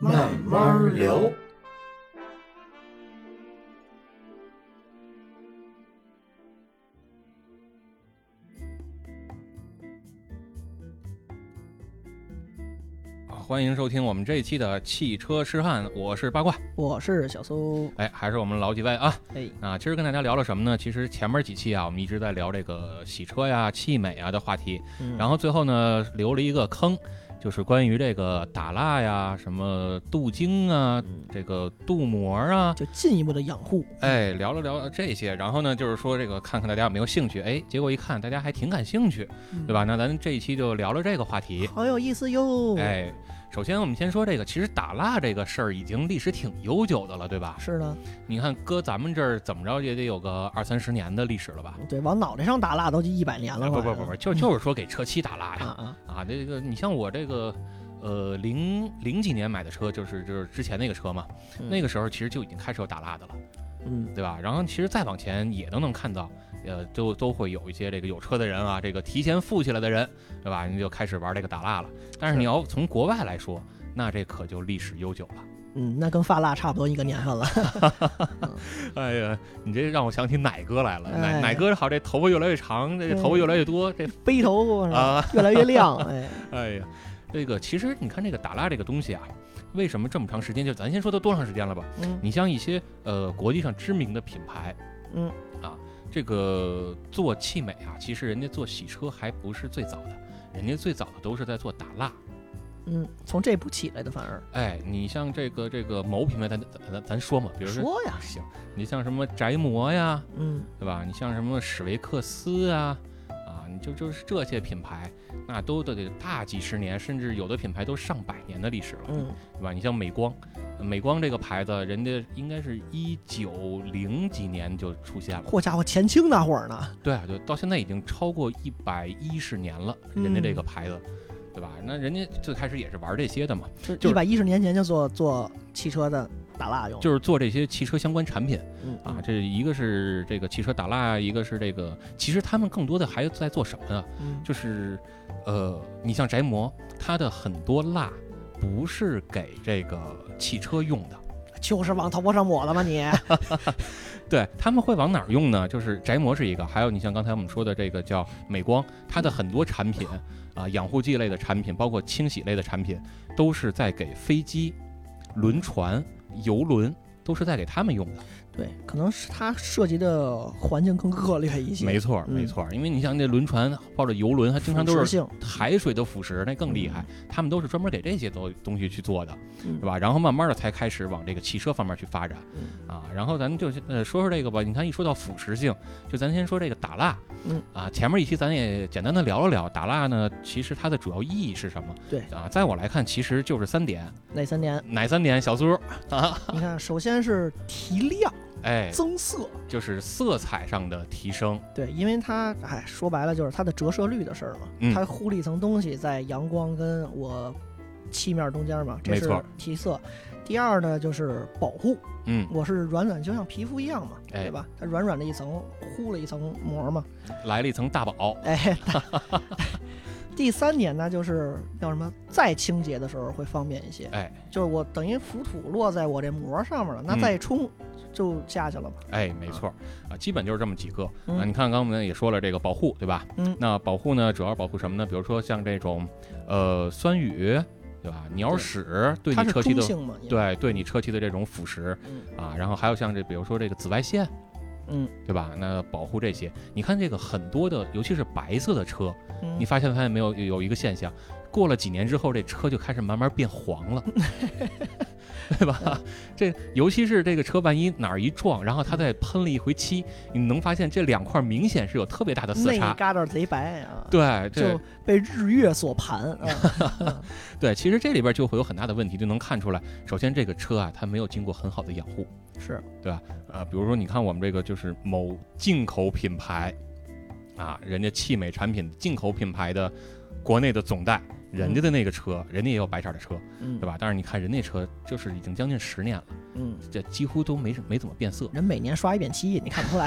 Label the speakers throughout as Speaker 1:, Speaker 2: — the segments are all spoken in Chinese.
Speaker 1: 慢慢聊。
Speaker 2: 欢迎收听我们这一期的汽车痴汉，我是八卦，
Speaker 1: 我是小苏。
Speaker 2: 哎，还是我们老几位啊。
Speaker 1: 哎，
Speaker 2: 啊，今儿跟大家聊了什么呢？其实前面几期啊，我们一直在聊这个洗车呀、汽美啊的话题，
Speaker 1: 嗯
Speaker 2: 然后最后呢留了一个坑，就是关于这个打蜡呀、什么镀晶啊、这个镀膜啊，
Speaker 1: 就进一步的养护。
Speaker 2: 哎，聊了聊这些，然后呢，就是说这个看看大家有没有兴趣，哎，结果一看大家还挺感兴趣，对吧？那咱这一期就聊聊这个话题。
Speaker 1: 好有意思哟。，
Speaker 2: 哎，首先我们先说这个，其实打蜡这个事儿已经历史挺悠久的了，对吧？
Speaker 1: 是的，
Speaker 2: 你看搁咱们这儿怎么着也得有个二三十年的历史了吧？
Speaker 1: 对，往脑袋上打蜡都一百年了。
Speaker 2: 啊不不不不，就 就是说给车漆打蜡
Speaker 1: 啊
Speaker 2: 呀
Speaker 1: 啊，
Speaker 2: 啊！这个你像我这个。呃，零零几年买的车就是就是之前那个车嘛，
Speaker 1: 嗯
Speaker 2: 那个时候其实就已经开始有打蜡的了。
Speaker 1: 嗯，
Speaker 2: 对吧？然后其实再往前也都能看到，呃，都都会有一些这个有车的人啊，这个提前富起来的人，对吧？你就开始玩这个打蜡了。但是
Speaker 1: 是
Speaker 2: 你要从国外来说，那这可就历史悠久了。
Speaker 1: 嗯，那跟发蜡差不多一个年份了。
Speaker 2: 哎呀，你这让我想起奶哥来了。奶
Speaker 1: 哎
Speaker 2: 奶哥好，这头发越来越长，这头发越来越多，这
Speaker 1: 背头
Speaker 2: 啊，
Speaker 1: 越来越亮。哎，
Speaker 2: 哎呀，这个其实你看这个打蜡这个东西啊，为什么这么长时间？就咱先说它多长时间了吧？
Speaker 1: 嗯
Speaker 2: 你像一些呃国际上知名的品牌，
Speaker 1: 嗯
Speaker 2: 啊，这个做汽美啊，其实人家做洗车还不是最早的，人家最早的都是在做打蜡。
Speaker 1: 嗯，从这步起来的，反而
Speaker 2: 哎，你像这个这个某品牌咱，咱咱咱说嘛，比如说
Speaker 1: 说呀，
Speaker 2: 行，你像什么宅模呀，
Speaker 1: 嗯
Speaker 2: 对吧？你像什么史维克斯啊，啊，你就就是这些品牌，那都得得大几十年，甚至有的品牌都上百年的历史了。
Speaker 1: 嗯
Speaker 2: 对吧？你像美光，美光这个牌子，人家应该是一九零几年就出现了，
Speaker 1: 嚯家伙，前清那会儿呢，
Speaker 2: 对啊，就到现在已经超过一百一十年了，人家这个牌子，对吧？那人家最开始也是玩这些的嘛，就
Speaker 1: 一百一十年前就做做汽车的打蜡用，
Speaker 2: 就是做这些汽车相关产品
Speaker 1: 嗯
Speaker 2: 啊。这一个是这个汽车打蜡，一个是这个，其实他们更多的还在做什么呢？
Speaker 1: 嗯
Speaker 2: 就是，呃，你像宅模，它的很多蜡不是给这个汽车用的。
Speaker 1: 就是往头发上抹了吗你？
Speaker 2: 对他们会往哪儿用呢？就是宅模是一个，还有你像刚才我们说的这个叫美光，它的很多产品啊，养护剂类的产品，包括清洗类的产品，都是在给飞机、轮船、游轮，都是在给他们用的。
Speaker 1: 对，可能是它涉及的环境更恶劣一些，
Speaker 2: 没错，
Speaker 1: 嗯
Speaker 2: 没错，因为你像那轮船或者游轮，它经常都是海水的腐蚀，那更厉害。他们都是专门给这些东东西去做的，
Speaker 1: 嗯
Speaker 2: 对吧？然后慢慢的才开始往这个汽车方面去发展
Speaker 1: 嗯
Speaker 2: 啊。然后咱就呃说说这个吧。你看一说到腐蚀性，就咱先说这个打蜡，
Speaker 1: 嗯
Speaker 2: 啊，前面一期咱也简单的聊了聊打蜡呢，其实它的主要意义是什么？
Speaker 1: 对
Speaker 2: 啊，在我来看，其实就是三点，
Speaker 1: 哪三点？
Speaker 2: 哪三点？小苏啊，
Speaker 1: 你看，首先是提亮、
Speaker 2: 哎，
Speaker 1: 增色，
Speaker 2: 就是色彩上的提升，
Speaker 1: 对，因为它，哎，说白了就是它的折射率的事儿嘛，
Speaker 2: 嗯。
Speaker 1: 它糊了一层东西在阳光跟我漆面中间嘛，这是
Speaker 2: 没错。
Speaker 1: 提色。第二呢就是保护，
Speaker 2: 嗯，
Speaker 1: 我是软软，就像皮肤一样嘛，
Speaker 2: 哎。
Speaker 1: 对吧？它软软的一层，糊了一层膜嘛，
Speaker 2: 来了一层大宝，
Speaker 1: 哎。第三点呢，就是叫什么，再清洁的时候会方便一些。
Speaker 2: 哎。
Speaker 1: 就是我等于浮土落在我这膜上面了，那
Speaker 2: 嗯。
Speaker 1: 再冲就下去了嘛。
Speaker 2: 哎，没错啊，基本就是这么几个啊。
Speaker 1: 嗯
Speaker 2: 你看，刚刚我们也说了这个保护，对吧？
Speaker 1: 嗯
Speaker 2: 那保护呢，主要保护什么呢？比如说像这种呃酸雨，对吧？鸟屎对你车漆的对对你车漆的这种腐蚀
Speaker 1: 嗯
Speaker 2: 啊，然后还有像这比如说这个紫外线，
Speaker 1: 嗯，
Speaker 2: 对吧？那保护这些，你看这个很多的，尤其是白色的车，
Speaker 1: 嗯
Speaker 2: 你发现发现没有？有一个现象，过了几年之后，这车就开始慢慢变黄了，对吧？这尤其是这个车，万一哪儿一撞，然后它再喷了一回漆，你能发现这两块明显是有特别大的色差。
Speaker 1: 那旮瘩贼白啊，
Speaker 2: 对，
Speaker 1: 就被日月所盘啊。
Speaker 2: 对，其实这里边就会有很大的问题，就能看出来。首先，这个车啊，它没有经过很好的养护，
Speaker 1: 是
Speaker 2: 对吧？呃，比如说，你看我们这个就是某进口品牌啊，人家汽美产品进口品牌的国内的总代，人家的那个车，人家也有白色的车，
Speaker 1: 嗯
Speaker 2: 对吧？但是你看人那车，就是已经将近十年了，
Speaker 1: 嗯，
Speaker 2: 这几乎都没没怎么变色。
Speaker 1: 人每年刷一遍漆，你看不出来。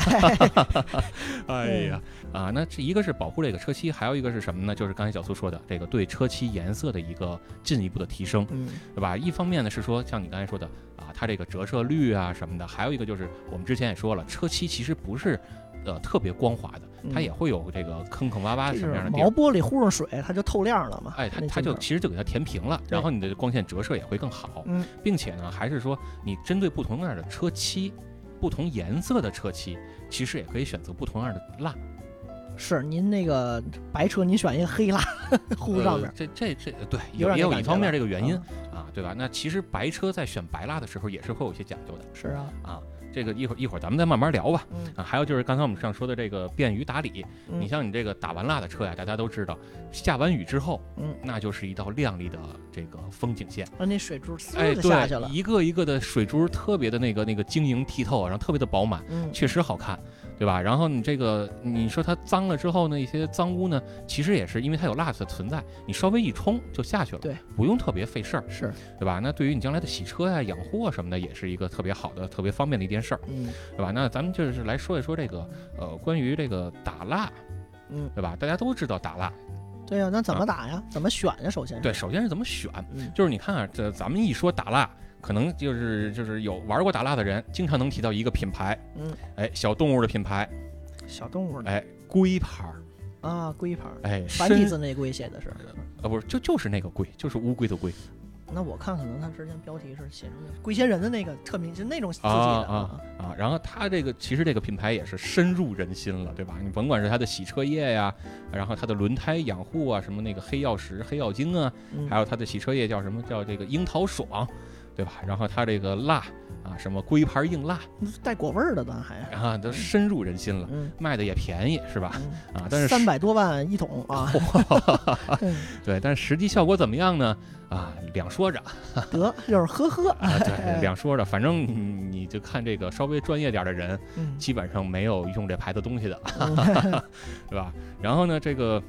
Speaker 2: 哎呀，啊，那这一个是保护这个车漆，还有一个是什么呢？就是刚才小苏说的这个对车漆颜色的一个进一步的提升，
Speaker 1: 嗯
Speaker 2: 对吧？一方面呢是说像你刚才说的啊，它这个折射率啊什么的，还有一个就是我们之前也说了，车漆其实不是呃特别光滑的，它
Speaker 1: 嗯
Speaker 2: 也会有这个坑坑洼洼
Speaker 1: 这是
Speaker 2: 什么样的地儿。
Speaker 1: 毛玻璃糊上水，它就透亮了嘛。
Speaker 2: 哎，它它就其实就给它填平了，然后你的光线折射也会更好，
Speaker 1: 嗯
Speaker 2: 并且呢，还是说你针对不同样的车漆、不同颜色的车漆，其实也可以选择不同样的蜡。
Speaker 1: 是您那个白车，您选一个黑蜡糊上面
Speaker 2: 呃，这这这对，
Speaker 1: 有
Speaker 2: 也有一方面这个原因
Speaker 1: 嗯
Speaker 2: 啊，对吧？那其实白车在选白蜡的时候也是会有一些讲究的
Speaker 1: 是啊，
Speaker 2: 啊。这个一会儿一会儿咱们再慢慢聊吧。
Speaker 1: 嗯
Speaker 2: 啊，还有就是刚才我们上说的这个便于打理，
Speaker 1: 嗯
Speaker 2: 你像你这个打完蜡的车呀，大家都知道，下完雨之后，
Speaker 1: 嗯，
Speaker 2: 那就是一道亮丽的这个风景线。
Speaker 1: 啊那水珠呲下去了
Speaker 2: 对，，一个一个的水珠特别的那个那个晶莹剔透，然后特别的饱满，
Speaker 1: 嗯，
Speaker 2: 确实好看，对吧？然后你这个你说它脏了之后呢，一些脏污呢，其实也是因为它有蜡的存在，你稍微一冲就下去了，
Speaker 1: 对，
Speaker 2: 不用特别费事儿，
Speaker 1: 是，
Speaker 2: 对吧？那对于你将来的洗车呀、养护啊什么的，也是一个特别好的、特别方便的一件事儿，
Speaker 1: 嗯
Speaker 2: 对吧？那咱们就是来说一说这个呃，关于这个打蜡，
Speaker 1: 嗯，
Speaker 2: 对吧？大家都知道打蜡，
Speaker 1: 对呀，那怎么打呀？怎么选呀？首先
Speaker 2: 对，，首先是怎么选，
Speaker 1: 嗯
Speaker 2: 就是你看啊，这咱们一说打蜡，可能就是就是有玩过打蜡的人，经常能提到一个品牌，
Speaker 1: 嗯，
Speaker 2: 哎，小动物的品牌，
Speaker 1: 小动物的
Speaker 2: 哎，龟牌儿，
Speaker 1: 啊，龟牌儿，
Speaker 2: 哎，
Speaker 1: 繁体字那龟写的是。
Speaker 2: 啊，不是，就就是那个龟，就是乌龟的龟。
Speaker 1: 那我看可能他之前标题是写成龟仙人的那个特明，就那种字体的
Speaker 2: 啊。啊啊！然后他这个其实这个品牌也是深入人心了，对吧？你甭管是它的洗车液呀，然后它的轮胎养护啊，什么那个黑曜石、黑曜晶啊，
Speaker 1: 嗯。
Speaker 2: 还有它的洗车液叫什么？叫这个樱桃爽，对吧？然后它这个辣啊，什么龟牌硬辣
Speaker 1: 带果味儿的，咱还
Speaker 2: 啊，都深入人心了，
Speaker 1: 嗯。
Speaker 2: 卖的也便宜，是吧？
Speaker 1: 嗯，
Speaker 2: 啊，但是
Speaker 1: 三百多万一桶啊，嗯
Speaker 2: 对，但是实际效果怎么样呢？啊，两说着。
Speaker 1: 得就是呵呵，
Speaker 2: 啊，对，两说着，反正你你就看这个稍微专业点的人，
Speaker 1: 嗯。
Speaker 2: 基本上没有用这牌子东西的，
Speaker 1: 嗯。
Speaker 2: 对吧？然后呢，这个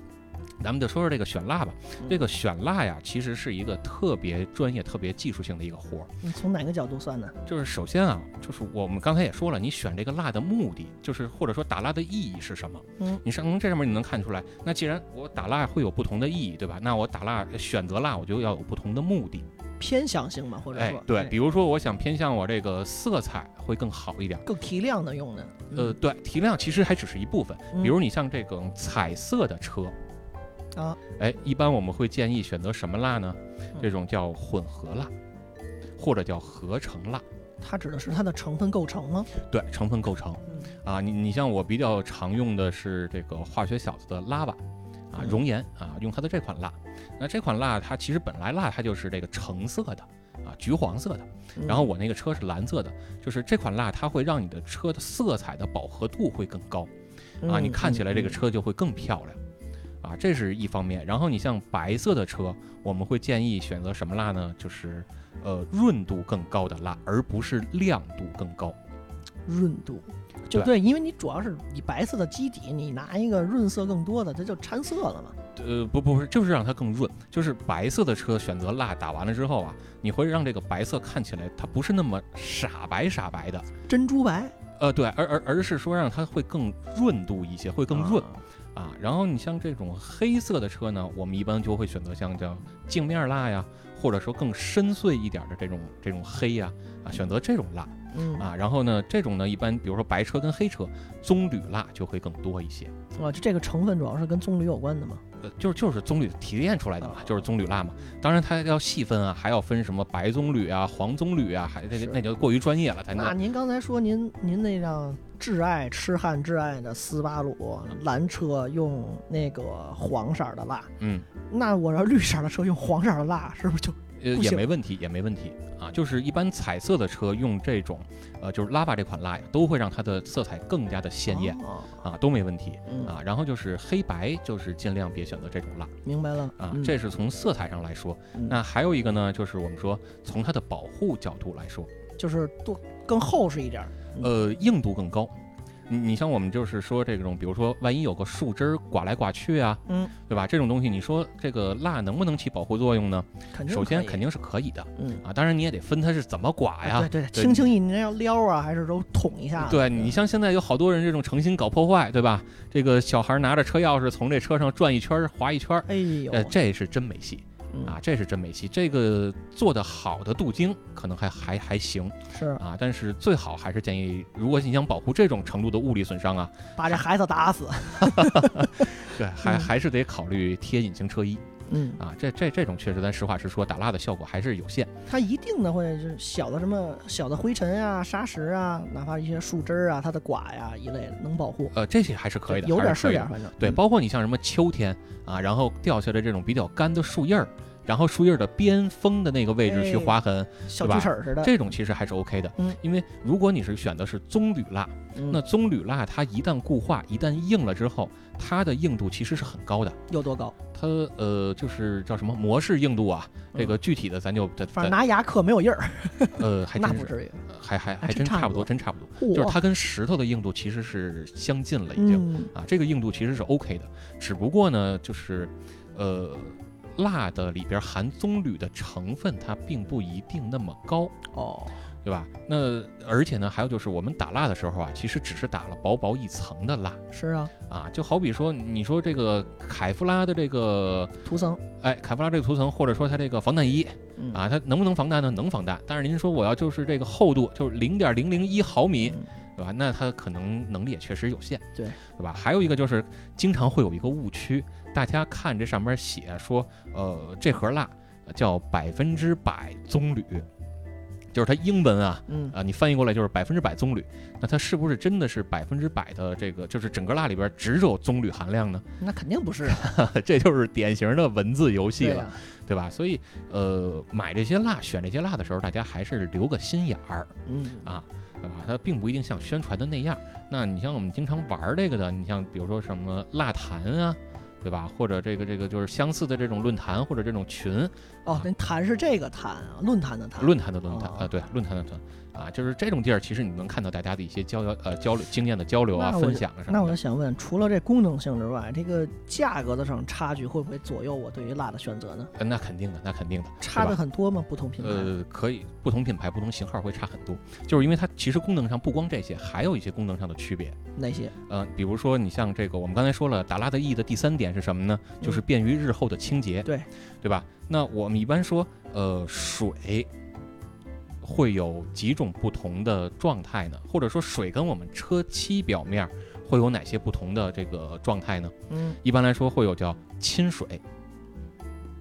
Speaker 2: 咱们就说说这个选蜡吧。
Speaker 1: 嗯
Speaker 2: 这个选蜡呀，其实是一个特别专业、特别技术性的一个活儿。
Speaker 1: 你从哪个角度算呢？
Speaker 2: 就是首先啊，就是我们刚才也说了，你选这个蜡的目的，就是或者说打蜡的意义是什么？
Speaker 1: 嗯，
Speaker 2: 你上从这上面你能看出来。那既然我打蜡会有不同的意义，对吧？那我打蜡选择蜡，我就要有不同的目的。
Speaker 1: 偏向性嘛，或者说，
Speaker 2: 哎对，比如说我想偏向我这个色彩会更好一点。
Speaker 1: 更提亮的用的，
Speaker 2: 呃，对，提亮其实还只是一部分。
Speaker 1: 嗯
Speaker 2: 比如你像这种彩色的车，
Speaker 1: 啊，
Speaker 2: 哎，一般我们会建议选择什么蜡呢？
Speaker 1: 嗯
Speaker 2: 这种叫混合蜡，或者叫合成蜡。
Speaker 1: 它指的是它的成分构成吗？
Speaker 2: 对，成分构成
Speaker 1: 嗯
Speaker 2: 啊，你你像我比较常用的是这个化学小子的 lava 啊，
Speaker 1: 嗯
Speaker 2: 熔岩啊，用它的这款蜡。那这款蜡它其实本来蜡它就是这个橙色的啊，橘黄色的。
Speaker 1: 嗯
Speaker 2: 然后我那个车是蓝色的，就是这款蜡它会让你的车的色彩的饱和度会更高。啊，你
Speaker 1: 嗯
Speaker 2: 看起来这个
Speaker 1: 嗯
Speaker 2: 车就会更漂亮，啊，这是一方面。然后你像白色的车，我们会建议选择什么蜡呢？就是呃润度更高的蜡，而不是亮度更高。
Speaker 1: 润度，就
Speaker 2: 对
Speaker 1: 对，因为你主要是以白色的基底，你拿一个润色更多的，它就掺色了嘛。
Speaker 2: 呃，不不是，就是让它更润。就是白色的车选择蜡打完了之后啊，你会让这个白色看起来它不是那么傻白傻白的，
Speaker 1: 珍珠白
Speaker 2: 呃，对，而而而是说让它会更润度一些，会更润。
Speaker 1: 啊
Speaker 2: 啊，然后你像这种黑色的车呢，我们一般就会选择像叫镜面蜡呀，或者说更深邃一点的这种这种黑呀，啊，选择这种蜡
Speaker 1: 嗯
Speaker 2: 啊。然后呢，这种呢，一般比如说白车跟黑车，棕榈蜡就会更多一些。
Speaker 1: 啊，就这个成分主要是跟棕榈有关的嘛。
Speaker 2: 呃，就是就是棕榈提炼出来的嘛，
Speaker 1: 啊
Speaker 2: 就是棕榈蜡嘛。当然它要细分啊，还要分什么白棕榈啊、黄棕榈啊，还这
Speaker 1: 是
Speaker 2: 那就过于专业了，
Speaker 1: 那您刚才说您您那辆挚爱痴汉挚爱的斯巴鲁蓝车用那个黄色儿的蜡，
Speaker 2: 嗯，
Speaker 1: 那我要绿色儿的车用黄色儿的蜡，是不是就
Speaker 2: 呃
Speaker 1: 不
Speaker 2: 也没问题，也没问题啊。就是一般彩色的车用这种，呃，就是拉巴这款蜡呀，都会让它的色彩更加的鲜艳
Speaker 1: 哦
Speaker 2: 啊，都没问题
Speaker 1: 嗯，
Speaker 2: 啊。然后就是黑白，就是尽量别选择这种蜡
Speaker 1: 明白了
Speaker 2: 啊，
Speaker 1: 嗯
Speaker 2: 这是从色彩上来说。
Speaker 1: 嗯
Speaker 2: 那还有一个呢，就是我们说从它的保护角度来说，
Speaker 1: 就是多更厚实一点
Speaker 2: 呃，硬度更高。你你像我们就是说这种，比如说万一有个树枝儿刮来刮去啊，
Speaker 1: 嗯，
Speaker 2: 对吧？这种东西，你说这个蜡能不能起保护作用呢？
Speaker 1: 肯定
Speaker 2: 首先肯定是可以的
Speaker 1: 嗯。
Speaker 2: 啊，当然你也得分它是怎么刮呀。
Speaker 1: 对轻轻一撩啊，还是都捅一下？
Speaker 2: 对你像现在有好多人这种诚心搞破坏，对吧？这个小孩拿着车钥匙从这车上转一圈儿划一圈儿，
Speaker 1: 哎呦，
Speaker 2: 呃，这是真没戏
Speaker 1: 嗯
Speaker 2: 啊，这是真没戏。这个做的好的镀晶可能还还还行
Speaker 1: 是
Speaker 2: 啊，但是最好还是建议，如果你想保护这种程度的物理损伤啊，
Speaker 1: 把这孩子打死。
Speaker 2: 对，还
Speaker 1: 嗯
Speaker 2: 还是得考虑贴隐形车衣
Speaker 1: 嗯，
Speaker 2: 啊。这这这种确实，咱实话实说，打蜡的效果还是有限。
Speaker 1: 它一定的会是小的什么小的灰尘啊、沙石啊，哪怕一些树枝儿啊，它的剐呀一类的能保护。
Speaker 2: 呃，这些还是可以的，
Speaker 1: 有点
Speaker 2: 儿是
Speaker 1: 点儿，反正
Speaker 2: 对，
Speaker 1: 嗯
Speaker 2: 包括你像什么秋天啊，然后掉下来这种比较干的树叶儿，然后树叶儿的边锋的那个位置去
Speaker 1: 哎
Speaker 2: 划痕，
Speaker 1: 小
Speaker 2: 对吧。这种其实还是 OK 的。
Speaker 1: 嗯，
Speaker 2: 因为如果你是选的是棕榈蜡，
Speaker 1: 嗯
Speaker 2: 那棕榈蜡它一旦固化，一旦硬了之后，它的硬度其实是很高的。
Speaker 1: 有多高？
Speaker 2: 它呃就是叫什么模式硬度啊，这个具体的咱就
Speaker 1: 嗯反正拿牙刻没有印儿，
Speaker 2: 呃还 真
Speaker 1: 不至于。
Speaker 2: 还还还
Speaker 1: 还真差不多
Speaker 2: 真差不多，不多。就是它跟石头的硬度其实是相近了，已经。
Speaker 1: 嗯
Speaker 2: 啊，这个硬度其实是 OK 的，只不过呢，就是，呃，蜡的里边含棕榈的成分，它并不一定那么高，
Speaker 1: 哦，
Speaker 2: 对吧？那而且呢，还有就是我们打蜡的时候啊，其实只是打了薄薄一层的蜡
Speaker 1: 是啊，
Speaker 2: 啊，就好比说，你说这个凯夫拉的这个，
Speaker 1: 涂层
Speaker 2: 哎，凯夫拉这个涂层，或者说它这个防弹衣
Speaker 1: 嗯
Speaker 2: 啊，它能不能防弹呢？能防弹，但是您说我要就是这个厚度，就是零点零零一毫米，
Speaker 1: 嗯
Speaker 2: 对吧？那它可能能力也确实有限，
Speaker 1: 对
Speaker 2: 对吧？还有一个就是经常会有一个误区，大家看这上面写说，呃，这盒蜡叫百分之百棕榈，就是它英文啊。
Speaker 1: 嗯
Speaker 2: 啊，你翻译过来就是百分之百棕榈，那它是不是真的是百分之百的这个，就是整个蜡里边只有棕榈含量呢？
Speaker 1: 那肯定不是啊，
Speaker 2: 这就是典型的文字游戏了，
Speaker 1: 对
Speaker 2: 吧？所以，呃，买这些蜡、选这些蜡的时候，大家还是留个心眼儿。
Speaker 1: 嗯
Speaker 2: 啊，对吧？它并不一定像宣传的那样。那你像我们经常玩儿这个的，你像比如说什么蜡坛啊，对吧？或者这个这个就是相似的这种论坛或者这种群，
Speaker 1: 哦，那坛是这个坛啊，论坛的坛。
Speaker 2: 论坛的论坛啊、
Speaker 1: 哦
Speaker 2: 对，论坛的论啊，就是这种地儿，其实你能看到大家的一些交流呃交流经验的交流啊、分享啊什么
Speaker 1: 那我就。想问，除了这功能性之外，这个价格的上差距会不会左右我对于蜡的选择呢？
Speaker 2: 呃那肯定的，那肯定的，
Speaker 1: 差的很多吗？不同品牌？
Speaker 2: 呃，可以，不同品牌、不同型号会差很多，就是因为它其实功能上不光这些，还有一些功能上的区别。
Speaker 1: 哪些？
Speaker 2: 呃，比如说你像这个，我们刚才说了，打蜡的意义的第三点是什么呢？就是便于日后的清洁，
Speaker 1: 对
Speaker 2: 对吧？那我们一般说，呃，水会有几种不同的状态呢？或者说，水跟我们车漆表面会有哪些不同的这个状态呢？
Speaker 1: 嗯，
Speaker 2: 一般来说会有叫亲水，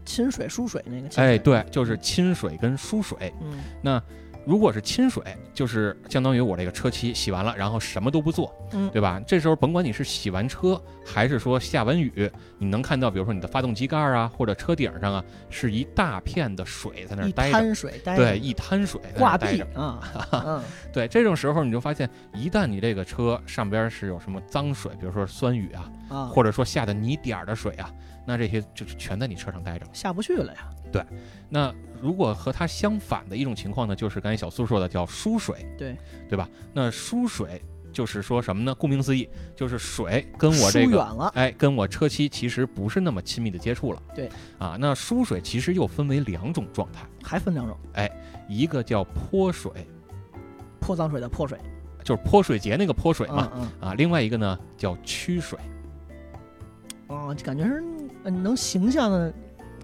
Speaker 1: 亲水、疏水那个亲水。
Speaker 2: 哎，对，就是亲水跟疏水。
Speaker 1: 嗯，
Speaker 2: 那如果是亲水，就是相当于我这个车漆洗完了，然后什么都不做，
Speaker 1: 嗯
Speaker 2: 对吧？这时候甭管你是洗完车，还是说下完雨，你能看到，比如说你的发动机盖儿啊，或者车顶上啊，是一大片的水在那儿
Speaker 1: 一
Speaker 2: 待着，
Speaker 1: 滩水待着
Speaker 2: 对，一滩水在那
Speaker 1: 挂
Speaker 2: 儿待着。
Speaker 1: 壁啊，嗯，
Speaker 2: 对，这种时候你就发现，一旦你这个车上边是有什么脏水，比如说酸雨啊，
Speaker 1: 啊，
Speaker 2: 或者说下的泥点儿的水啊，那这些就是全在你车上待着了。
Speaker 1: 下不去了呀。
Speaker 2: 对那如果和它相反的一种情况呢，就是刚才小苏说的叫疏水，
Speaker 1: 对
Speaker 2: 对吧？那疏水就是说什么呢？顾名思义，就是水跟我这个
Speaker 1: 疏远了，
Speaker 2: 哎，跟我车漆其实不是那么亲密的接触了。
Speaker 1: 对
Speaker 2: 啊，那疏水其实又分为两种状态，
Speaker 1: 还分两种，哎
Speaker 2: 一个叫泼水，
Speaker 1: 泼脏水的泼水
Speaker 2: 就是泼水节那个泼水嘛。
Speaker 1: 嗯
Speaker 2: 啊，另外一个呢叫驱水，
Speaker 1: 嗯，哦，感觉是嗯能形象的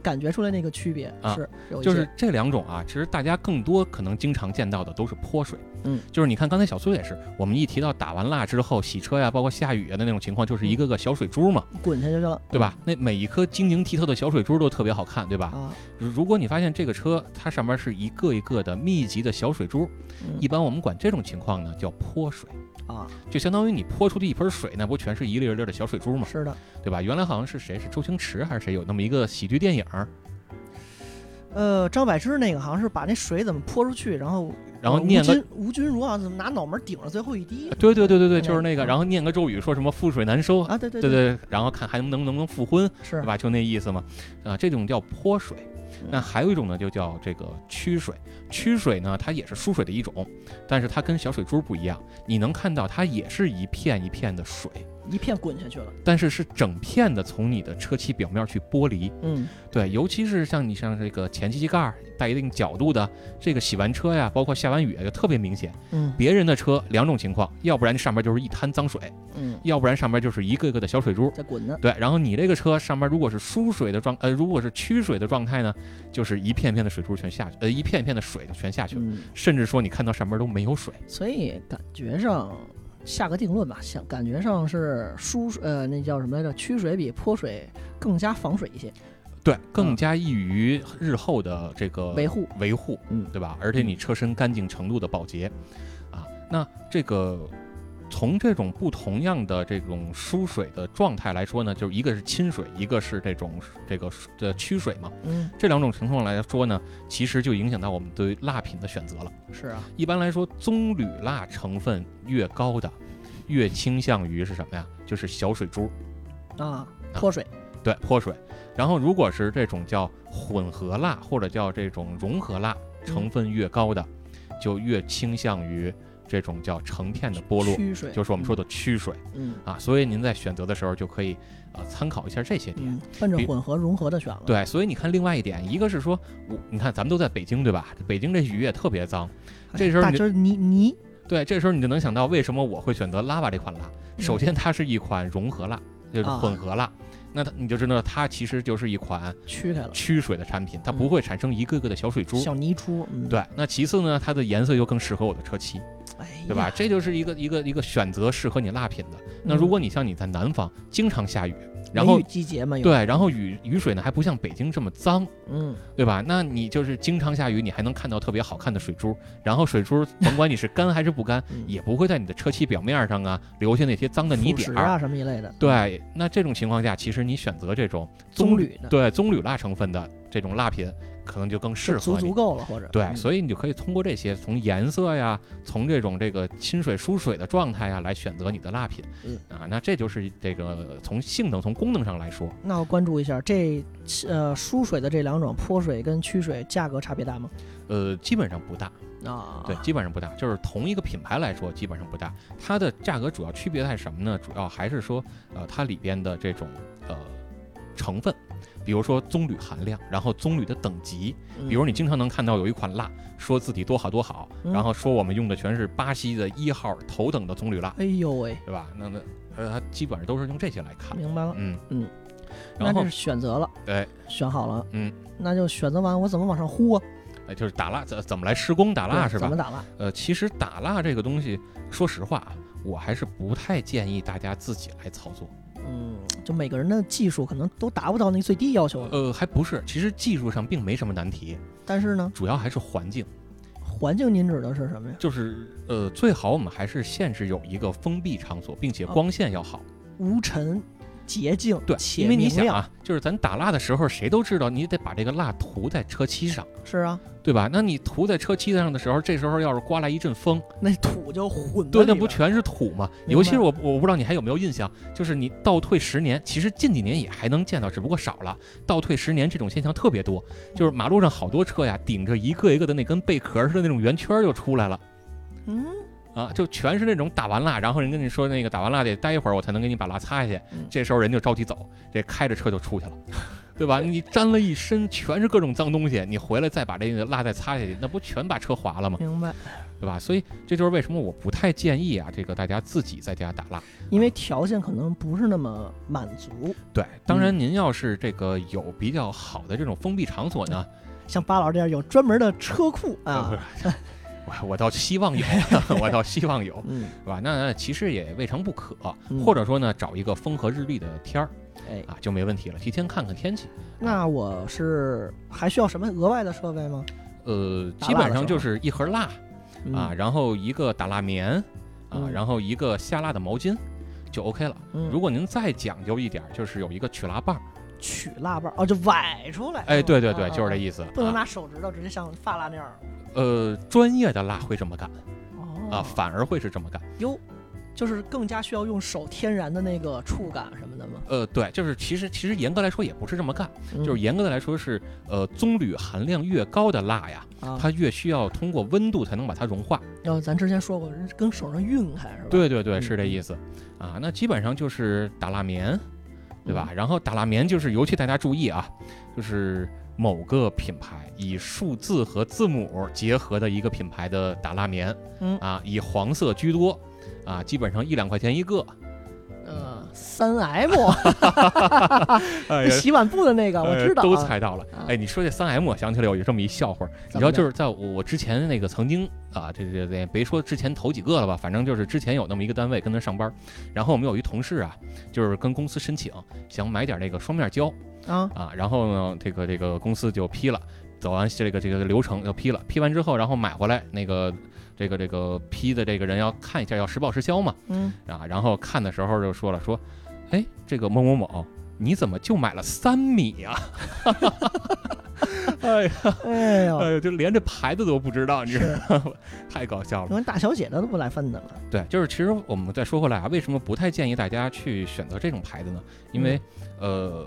Speaker 1: 感觉出来那个区别
Speaker 2: 啊
Speaker 1: 是有一些
Speaker 2: 就是这两种啊，其实大家更多可能经常见到的都是泼水。
Speaker 1: 嗯，
Speaker 2: 就是你看刚才小苏也是，我们一提到打完蜡之后洗车呀，包括下雨啊的那种情况，就是一个个小水珠嘛，
Speaker 1: 滚下去了，
Speaker 2: 对吧？那每一颗晶莹剔透的小水珠都特别好看，对吧？
Speaker 1: 啊，
Speaker 2: 如如果你发现这个车它上面是一个一个的密集的小水珠，
Speaker 1: 嗯
Speaker 2: 一般我们管这种情况呢叫泼水，
Speaker 1: 啊，
Speaker 2: 就相当于你泼出去一盆水，那不全是一粒一粒的小水珠吗？
Speaker 1: 是的，
Speaker 2: 对吧？原来好像是谁是周星驰还是谁有那么一个喜剧电影，
Speaker 1: 呃，张柏芝那个好像是把那水怎么泼出去，然后呃
Speaker 2: 然后念个
Speaker 1: 吴君吴君如啊，怎么拿脑门顶着最后一滴
Speaker 2: 对对对对对，就是那个，
Speaker 1: 嗯
Speaker 2: 然后念个咒语，说什么覆水难收，
Speaker 1: 啊？对对
Speaker 2: 对对，然后看还能能能不能复婚，
Speaker 1: 是
Speaker 2: 对吧？就那意思嘛，啊，这种叫泼水。那还有一种呢，就叫这个曲水。曲水呢，它也是输水的一种，但是它跟小水珠不一样，你能看到它也是一片一片的水，
Speaker 1: 一片滚下去了。
Speaker 2: 但是是整片的从你的车漆表面去剥离。
Speaker 1: 嗯，
Speaker 2: 对，尤其是像你像这个前机器盖儿带一定角度的，这个洗完车呀，包括下完雨啊就特别明显。
Speaker 1: 嗯
Speaker 2: 别人的车两种情况，要不然上面就是一滩脏水，
Speaker 1: 嗯，
Speaker 2: 要不然上面就是一个个的小水珠。
Speaker 1: 在滚呢。
Speaker 2: 对，然后你这个车上面如果是疏水的状，呃，如果是曲水的状态呢，就是一片片的水珠全下去，呃，一片片的水就全下去了，
Speaker 1: 嗯，
Speaker 2: 甚至说你看到上面都没有水。
Speaker 1: 所以感觉上下个定论吧，想感觉上是疏呃那叫什么来着？曲水比泼水更加防水一些，
Speaker 2: 对，更加易于日后的这个
Speaker 1: 维护。
Speaker 2: 维护，
Speaker 1: 嗯
Speaker 2: 对吧？而且你车身干净程度的保洁，啊，那这个从这种不同样的这种输水的状态来说呢，就是一个是亲水，一个是这种这个的曲水嘛。
Speaker 1: 嗯，
Speaker 2: 这两种情况来说呢，其实就影响到我们对蜡品的选择了。
Speaker 1: 是啊，
Speaker 2: 一般来说，棕榈蜡成分越高的，越倾向于是什么呀？就是小水珠，
Speaker 1: 啊，泼水。
Speaker 2: 对，泼水。然后如果是这种叫混合蜡或者叫这种融合蜡成分越高的，就越倾向于这种叫成片的剥落，就是我们说的曲水
Speaker 1: 嗯
Speaker 2: 啊。所以您在选择的时候就可以啊、呃参考一下这些点。
Speaker 1: 嗯，奔着混合融合的选了。
Speaker 2: 对，所以你看，另外一点，一个是说，我你看咱们都在北京，对吧？北京这雨也特别脏，
Speaker 1: 哎，
Speaker 2: 这时候
Speaker 1: 大汁儿泥泥，
Speaker 2: 对，这时候你就能想到为什么我会选择 lava 这款蜡。首先，它是一款融合蜡，就是
Speaker 1: 啊
Speaker 2: 混合蜡，那它你就知道它其实就是一款
Speaker 1: 驱开了，
Speaker 2: 驱水的产品，它不会产生一个个的小水珠。
Speaker 1: 小泥珠。嗯，
Speaker 2: 对，那其次呢，它的颜色又更适合我的车漆，
Speaker 1: 哎，
Speaker 2: 对吧？这就是一个一个一个选择适合你蜡品的。那如果你像你在南方经常下雨，然后
Speaker 1: 季节嘛，
Speaker 2: 对，然后雨雨水呢还不像北京这么脏，
Speaker 1: 嗯，
Speaker 2: 对吧？那你就是经常下雨，你还能看到特别好看的水珠，然后水珠甭管你是干还是不干，
Speaker 1: 嗯
Speaker 2: 也不会在你的车漆表面上啊留下那些脏的泥点儿。
Speaker 1: 啊什么一类的。
Speaker 2: 对，那这种情况下，其实你选择这种棕
Speaker 1: 棕榈的，
Speaker 2: 对棕榈蜡成分的这种蜡品，可能就更适合你。
Speaker 1: 足够了，或者
Speaker 2: 对，
Speaker 1: 嗯
Speaker 2: 所以你就可以通过这些，从颜色呀，从这种这个亲水疏水的状态呀，来选择你的蜡品。
Speaker 1: 嗯
Speaker 2: 啊，那这就是这个从性能、从功能上来说，
Speaker 1: 那我关注一下这呃疏水的这两种泼水跟曲水价格差别大吗？
Speaker 2: 呃，基本上不大。
Speaker 1: 啊，
Speaker 2: 对，基本上不大，就是同一个品牌来说，基本上不大。它的价格主要区别在什么呢？主要还是说，呃，它里边的这种呃成分，比如说棕榈含量，然后棕榈的等级。
Speaker 1: 嗯，
Speaker 2: 比如你经常能看到有一款蜡，说自己多好多好，
Speaker 1: 嗯
Speaker 2: 然后说我们用的全是巴西的一号头等的棕榈蜡，
Speaker 1: 哎呦喂，
Speaker 2: 对吧？那那呃，它基本上都是用这些来看。
Speaker 1: 明白了，
Speaker 2: 嗯
Speaker 1: 嗯，
Speaker 2: 然后
Speaker 1: 那这是选择了，
Speaker 2: 哎
Speaker 1: 选好了，
Speaker 2: 嗯，
Speaker 1: 那就选择完我怎么往上呼啊？
Speaker 2: 哎就是打蜡怎怎么来施工打蜡是吧
Speaker 1: 怎么？打蜡？
Speaker 2: 呃，其实打蜡这个东西，说实话啊，我还是不太建议大家自己来操作。
Speaker 1: 嗯，就每个人的技术可能都达不到那最低要求了，
Speaker 2: 呃，还不是，其实技术上并没什么难题，
Speaker 1: 但是呢，
Speaker 2: 主要还是环境，
Speaker 1: 环境您指的是什么呀？
Speaker 2: 就是呃，最好我们还是限制有一个封闭场所，并且
Speaker 1: 哦。
Speaker 2: 光线要好。
Speaker 1: 无尘、洁净，
Speaker 2: 对，
Speaker 1: 且
Speaker 2: 因为你。想啊，就是咱打蜡的时候，谁都知道你得把这个蜡涂在车漆上，
Speaker 1: 是啊，
Speaker 2: 对吧？那你涂在车漆上的时候，这时候要是刮来一阵风，
Speaker 1: 那土就混
Speaker 2: 对，那不全是土吗？尤其是我，我不知道你还有没有印象，就是你倒退十年，其实近几年也还能见到，只不过少了。倒退十年这种现象特别多，就是马路上好多车呀，顶着一个一个的那跟贝壳似的那种圆圈儿就出来了。
Speaker 1: 嗯，
Speaker 2: 啊，就全是那种打完蜡，然后人跟你说那个打完蜡得待一会儿我才能给你把蜡擦下去，
Speaker 1: 嗯
Speaker 2: 这时候人就着急走，这开着车就出去了，对吧？你沾了一身全是各种脏东西，你回来再把这个蜡再擦下去，那不全把车划了吗？
Speaker 1: 明白。
Speaker 2: 对吧？所以这就是为什么我不太建议啊，这个大家自己在家打蜡。
Speaker 1: 因为条件可能不是那么满足，
Speaker 2: 对，当然您要是这个有比较好的这种封闭场所呢，
Speaker 1: 像巴老师这样有专门的车库
Speaker 2: 呃
Speaker 1: 啊，
Speaker 2: 我我倒希望有，我倒希望有，
Speaker 1: 嗯，
Speaker 2: 是吧？那其实也未尝不可，
Speaker 1: 嗯
Speaker 2: 或者说呢，找一个风和日丽的天儿
Speaker 1: 哎，
Speaker 2: 啊，就没问题了。提前看看天气，
Speaker 1: 那我是还需要什么额外的设备吗？
Speaker 2: 呃，基本上就是一盒蜡
Speaker 1: 嗯
Speaker 2: 啊，，然后一个打蜡棉啊，
Speaker 1: 嗯
Speaker 2: 然后一个下蜡的毛巾。就 OK 了。
Speaker 1: 嗯
Speaker 2: 如果您再讲究一点儿，就是有一个取蜡棒儿，
Speaker 1: 取蜡棒哦，就崴出来。
Speaker 2: 哎，对对
Speaker 1: 嗯
Speaker 2: 对，就是这。意思。
Speaker 1: 不能
Speaker 2: 啊
Speaker 1: 拿手指头直接像发蜡那样。
Speaker 2: 呃，专业的蜡会这么干
Speaker 1: 哦
Speaker 2: 啊，反而会是这么干。
Speaker 1: 哟，就是更加需要用手天然的那个触感什么的吗？
Speaker 2: 呃，对，就是其实其实严格来说也不是这么干，
Speaker 1: 嗯
Speaker 2: 就是严格的来说是，呃，棕榈含量越高的蜡呀，
Speaker 1: 啊，
Speaker 2: 它越需要通过温度才能把它融化。
Speaker 1: 要咱之前说过，跟手上晕开是吧？
Speaker 2: 对对对，
Speaker 1: 嗯
Speaker 2: 是这意思啊。那基本上就是打蜡棉，对吧？
Speaker 1: 嗯
Speaker 2: 然后打蜡棉就是尤其大家注意啊，就是某个品牌以数字和字母结合的一个品牌的打蜡棉，
Speaker 1: 嗯
Speaker 2: 啊，以黄色居多，啊，基本上一两块钱一个。
Speaker 1: 嗯，三 M，
Speaker 2: 哎
Speaker 1: 洗碗布的那个我知道啊，
Speaker 2: 都猜到了。
Speaker 1: 啊。
Speaker 2: 哎，你说这三 M，我想起来有这么一笑话儿，你知道，就是在我我之前那个曾经啊，这这这别说之前头几个了吧，反正就是之前有那么一个单位跟他上班，然后我们有一同事啊，就是跟公司申请想买点那个双面胶
Speaker 1: 啊，
Speaker 2: 啊，然后呢，这个这个公司就批了，走完这个这个流程就批了，批完之后，然后买回来那个这个这个批的这个人要看一下，要实报实销嘛，
Speaker 1: 嗯，
Speaker 2: 啊，然后看的时候就说了说，哎，这个某某某，你怎么就买了三米呀、哎呀，
Speaker 1: 哎呦，
Speaker 2: 哎呦，就连这牌子都不知道，你知
Speaker 1: 是，
Speaker 2: 道吗？太搞笑了。
Speaker 1: 连大小姐的都不来分的了。
Speaker 2: 对，就是其实我们再说回来啊，为什么不太建议大家去选择这种牌子呢？因为，呃，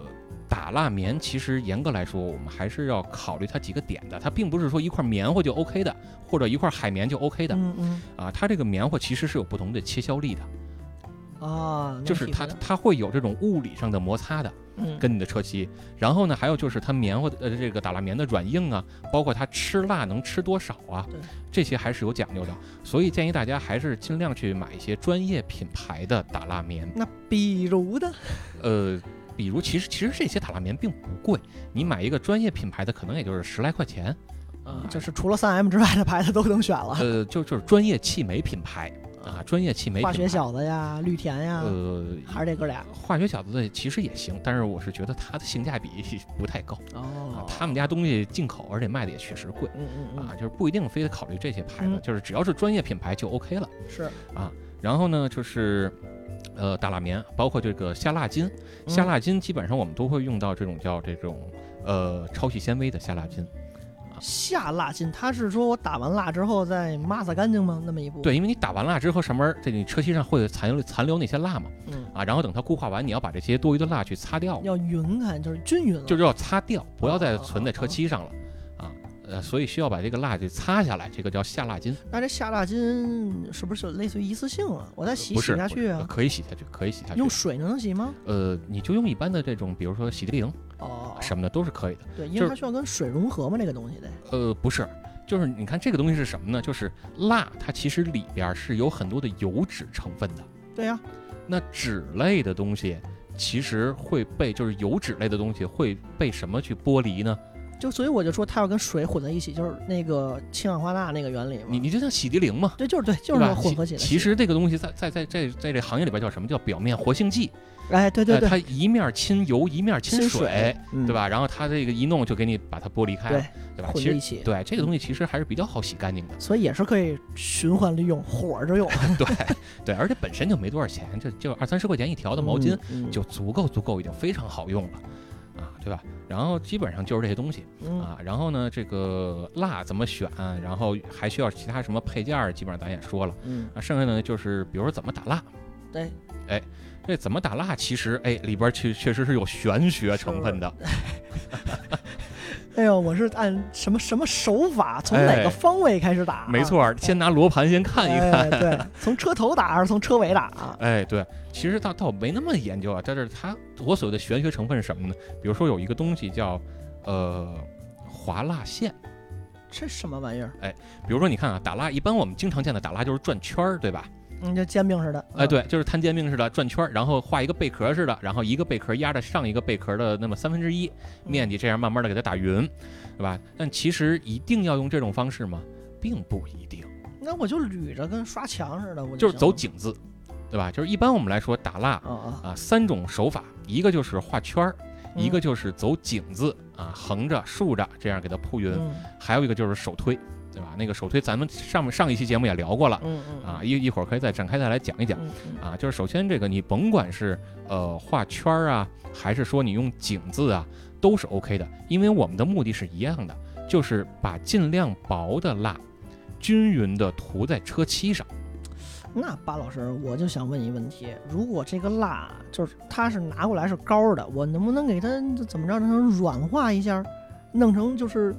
Speaker 2: 打蜡棉其实严格来说，我们还是要考虑它几个点的。它并不是说一块棉花就 OK 的，或者一块海绵就 OK 的
Speaker 1: 嗯嗯
Speaker 2: 啊。它这个棉花其实是有不同的切削力的，
Speaker 1: 啊，能
Speaker 2: 就是它它会有这种物理上的摩擦的。
Speaker 1: 嗯
Speaker 2: 跟你的车漆，然后呢，还有就是它棉花的呃这个打蜡棉的软硬啊，包括它吃蜡能吃多少啊，这些还是有讲究的。所以建议大家还是尽量去买一些专业品牌的打蜡棉。
Speaker 1: 那比如的，
Speaker 2: 呃，比如其实其实这些打蜡棉并不贵，你买一个专业品牌的可能也就是十来块钱，
Speaker 1: 啊，就是除了三 M 之外的牌子都能选了，
Speaker 2: 呃，就就是专业汽媒品牌啊，专业汽媒
Speaker 1: 化学。小子呀、绿田呀，
Speaker 2: 呃，
Speaker 1: 还是这哥俩。
Speaker 2: 化学小子的其实也行，但是我是觉得它的性价比 不太高啊
Speaker 1: 哦，，
Speaker 2: 他们家东西进口，而且卖的也确实贵。
Speaker 1: 嗯嗯嗯
Speaker 2: 啊，就是不一定非得考虑这些牌子，
Speaker 1: 嗯
Speaker 2: 就是只要是专业品牌就 OK 了。
Speaker 1: 是啊
Speaker 2: 然后呢，就是呃打蜡棉，包括这个下蜡巾，
Speaker 1: 嗯
Speaker 2: 下蜡巾基本上我们都会用到这种叫这种呃超细纤维的下蜡巾。
Speaker 1: 下蜡巾，它是说我打完蜡之后再抹擦干净吗？那么一步？，
Speaker 2: 对，因为你打完蜡之后，上面这你车漆上会有残留残留那些蜡嘛，
Speaker 1: 嗯，
Speaker 2: 啊，然后等它固化完，你要把这些多余的蜡去擦掉，
Speaker 1: 要匀开，就是均匀了。
Speaker 2: 就是要擦掉，不要再存在
Speaker 1: 哦
Speaker 2: 车漆上了。啊，呃，所以需要把这个蜡给擦下来，这个叫下蜡巾。
Speaker 1: 那这下蜡巾是不是类似于一次性啊？我再洗洗
Speaker 2: 不
Speaker 1: 下去啊？
Speaker 2: 可以洗下去，可以洗下去
Speaker 1: 用。水能洗吗？
Speaker 2: 呃，你就用一般的这种，比如说洗涤灵
Speaker 1: 哦，
Speaker 2: 什么的都是可以的。
Speaker 1: 对，因为它需要跟水融合嘛，这个东西得。
Speaker 2: 呃，不是，就是你看这个东西是什么呢？就是蜡，它其实里边儿是有很多的油脂成分的。
Speaker 1: 对呀、
Speaker 2: 那脂类的东西其实会被，就是油脂类的东西会被什么去剥离呢？
Speaker 1: 就所以我就说它要跟水混在一起，就是那个氢氧化钠那个原理嘛。
Speaker 2: 你你就像洗涤灵嘛。
Speaker 1: 对，就是对，就是？混合起来。
Speaker 2: 其其，实这个东西在在在在在这行业里边叫什么叫表面活性剂？
Speaker 1: 哎，对对对，
Speaker 2: 呃它一面亲油，一面亲
Speaker 1: 亲
Speaker 2: 水，
Speaker 1: 嗯
Speaker 2: 对？吧？然后它这个一弄就给你把它剥离开了，对吧？其实
Speaker 1: 混在一起，
Speaker 2: 对这个东西其实还是比较好洗干净的。
Speaker 1: 所以也是可以循环利用，火着用。
Speaker 2: 对对，而且本身就没多少钱，就就二三十块钱一条的毛巾，
Speaker 1: 嗯，嗯
Speaker 2: 就足够足够，已经非常好用了，啊，对吧？然后基本上就是这些东西
Speaker 1: 嗯
Speaker 2: 啊。然后呢，这个蜡怎么选，然后还需要其他什么配件儿，基本上咱也说了。
Speaker 1: 嗯，
Speaker 2: 啊，剩下的呢就是比如说怎么打蜡，
Speaker 1: 对，哎
Speaker 2: 这怎么打蜡，其实哎里边儿确确实是有玄学成分的。
Speaker 1: 哎呦，我是按什么什么手法，从哪
Speaker 2: 哎
Speaker 1: 个方位开始打？
Speaker 2: 没错，先拿罗盘先看一看。
Speaker 1: 哎对，从车头打还是从车尾打啊？
Speaker 2: 哎，对，其实倒倒没那么研究啊，但是它我所谓的玄学成分是什么呢？比如说有一个东西叫呃划蜡线，
Speaker 1: 这什么玩意儿？
Speaker 2: 哎比如说你看啊，打蜡一般我们经常见的打蜡就是转圈儿，对吧？
Speaker 1: 嗯，就煎饼似的。
Speaker 2: 哎，
Speaker 1: 嗯，
Speaker 2: 对，就是摊煎饼似的转圈儿，然后画一个贝壳似的，然后一个贝壳压着上一个贝壳的那么三分之一面积，这样慢慢的给它打匀，对吧？但其实一定要用这种方式吗？并不一定，
Speaker 1: 那我就捋着跟刷墙似的，我
Speaker 2: 就是走井字，对吧？就是一般我们来说打蜡
Speaker 1: 啊啊，
Speaker 2: 啊，三种手法，一个就是画圈儿，一
Speaker 1: 嗯
Speaker 2: 个就是走井字啊，横着、竖着这样给它铺匀，
Speaker 1: 嗯
Speaker 2: 还有一个就是手推，对吧？那个手推咱们上面上一期节目也聊过了
Speaker 1: 嗯嗯
Speaker 2: 啊，一一会儿可以再展开再来讲一讲啊。就是首先这个你甭管是呃画圈儿啊，还是说你用井字啊，都是 OK 的，因为我们的目的是一样的，就是把尽量薄的蜡均匀的涂在车漆上。
Speaker 1: 那巴老师，我就想问一问题：如果这个蜡就是它是拿过来是膏的，我能不能给它怎么着让它软化一下，弄成就是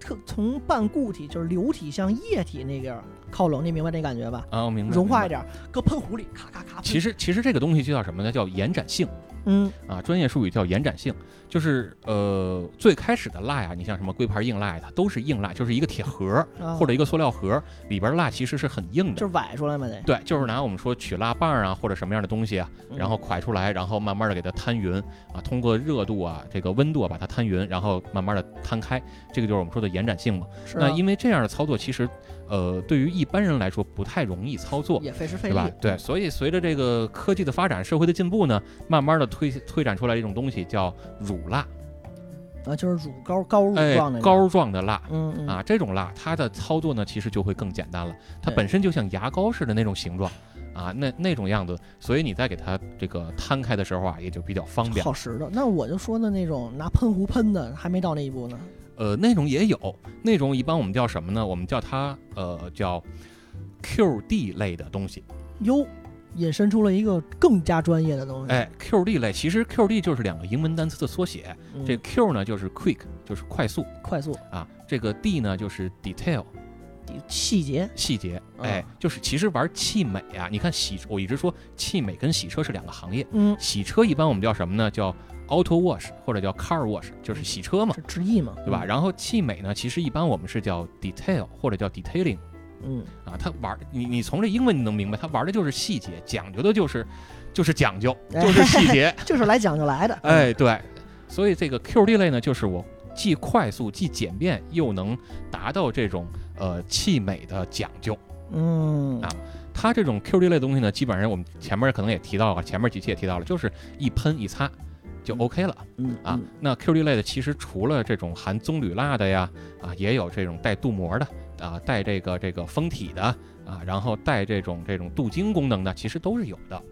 Speaker 1: 特从半固体就是流体向液体那边靠拢？你明白这感觉吧？
Speaker 2: 啊，我明白。
Speaker 1: 融化一点，搁喷壶里咔咔咔。
Speaker 2: 其实其实这个东西就叫什么呢？叫延展性
Speaker 1: 嗯
Speaker 2: 啊，专业术语叫延展性，就是呃最开始的蜡呀，你像什么龟牌硬蜡呀，它都是硬蜡，就是一个铁盒
Speaker 1: 啊
Speaker 2: 或者一个塑料盒，里边蜡其实是很硬的
Speaker 1: 就。是崴出来嘛得。
Speaker 2: 对，就是拿我们说取蜡棒啊，或者什么样的东西啊，
Speaker 1: 嗯
Speaker 2: 然后蒯出来，然后慢慢的给它摊匀啊，通过热度啊，这个温度啊把它摊匀，然后慢慢的摊开，这个就是我们说的延展性嘛。那因为这样的操作，其实呃对于一般人来说不太容易操作，
Speaker 1: 也费时费力
Speaker 2: 对吧？对，所以随着这个科技的发展，社会的进步呢，慢慢的推推展出来一种东西叫乳蜡，
Speaker 1: 啊，就是乳膏膏状的
Speaker 2: 膏状的蜡。
Speaker 1: 嗯嗯
Speaker 2: 啊，这种蜡它的操作呢，其实就会更简单了。它本身就像牙膏似的那种形状，啊，那那种样子，所以你在给它这个摊开的时候啊，也就比较方便
Speaker 1: 好。使的。那我就说的那种拿喷壶喷的，还没到那一步呢。
Speaker 2: 呃，那种也有，那种一般我们叫什么呢？我们叫它呃叫 QD 类的东西。
Speaker 1: 哟，引申出了一个更加专业的东西。
Speaker 2: 哎，QD 类，其实 QD 就是两个英文单词的缩写。
Speaker 1: 嗯，
Speaker 2: 这 Q 呢就是 quick，就是快速
Speaker 1: 快速
Speaker 2: 啊。这个 D 呢就是 detail，
Speaker 1: 细节，
Speaker 2: 细节。
Speaker 1: 啊
Speaker 2: 哎，就是其实玩汽美啊，你看洗，我一直说汽美跟洗车是两个行业。
Speaker 1: 嗯，
Speaker 2: 洗车一般我们叫什么呢？叫 auto wash 或者叫 car wash，就是洗车嘛，
Speaker 1: 是直译嘛，
Speaker 2: 对吧？然后汽美呢，其实一般我们是叫 detail 或者叫 detailing
Speaker 1: 嗯？
Speaker 2: 啊。他玩你你从这英文你能明白，他玩的就是细节，讲究的就是就是讲究，
Speaker 1: 嗯，
Speaker 2: 就是细节。
Speaker 1: 哎，就是来讲究来的。
Speaker 2: 哎，对，所以这个 QD 类呢，就是我既快速既简便，又能达到这种呃汽美的讲究。
Speaker 1: 嗯，
Speaker 2: 啊它这种 QD 类的东西呢，基本上我们前面可能也提到了，前面几期也提到了，就是一喷一擦就 OK 了
Speaker 1: 嗯
Speaker 2: 啊
Speaker 1: 嗯。
Speaker 2: 那 QD 类的其实除了这种含棕榈蜡的呀，啊，也有这种带镀膜的啊，带这个这个封体的啊，然后带这种这种镀晶功能的，其实都是有的。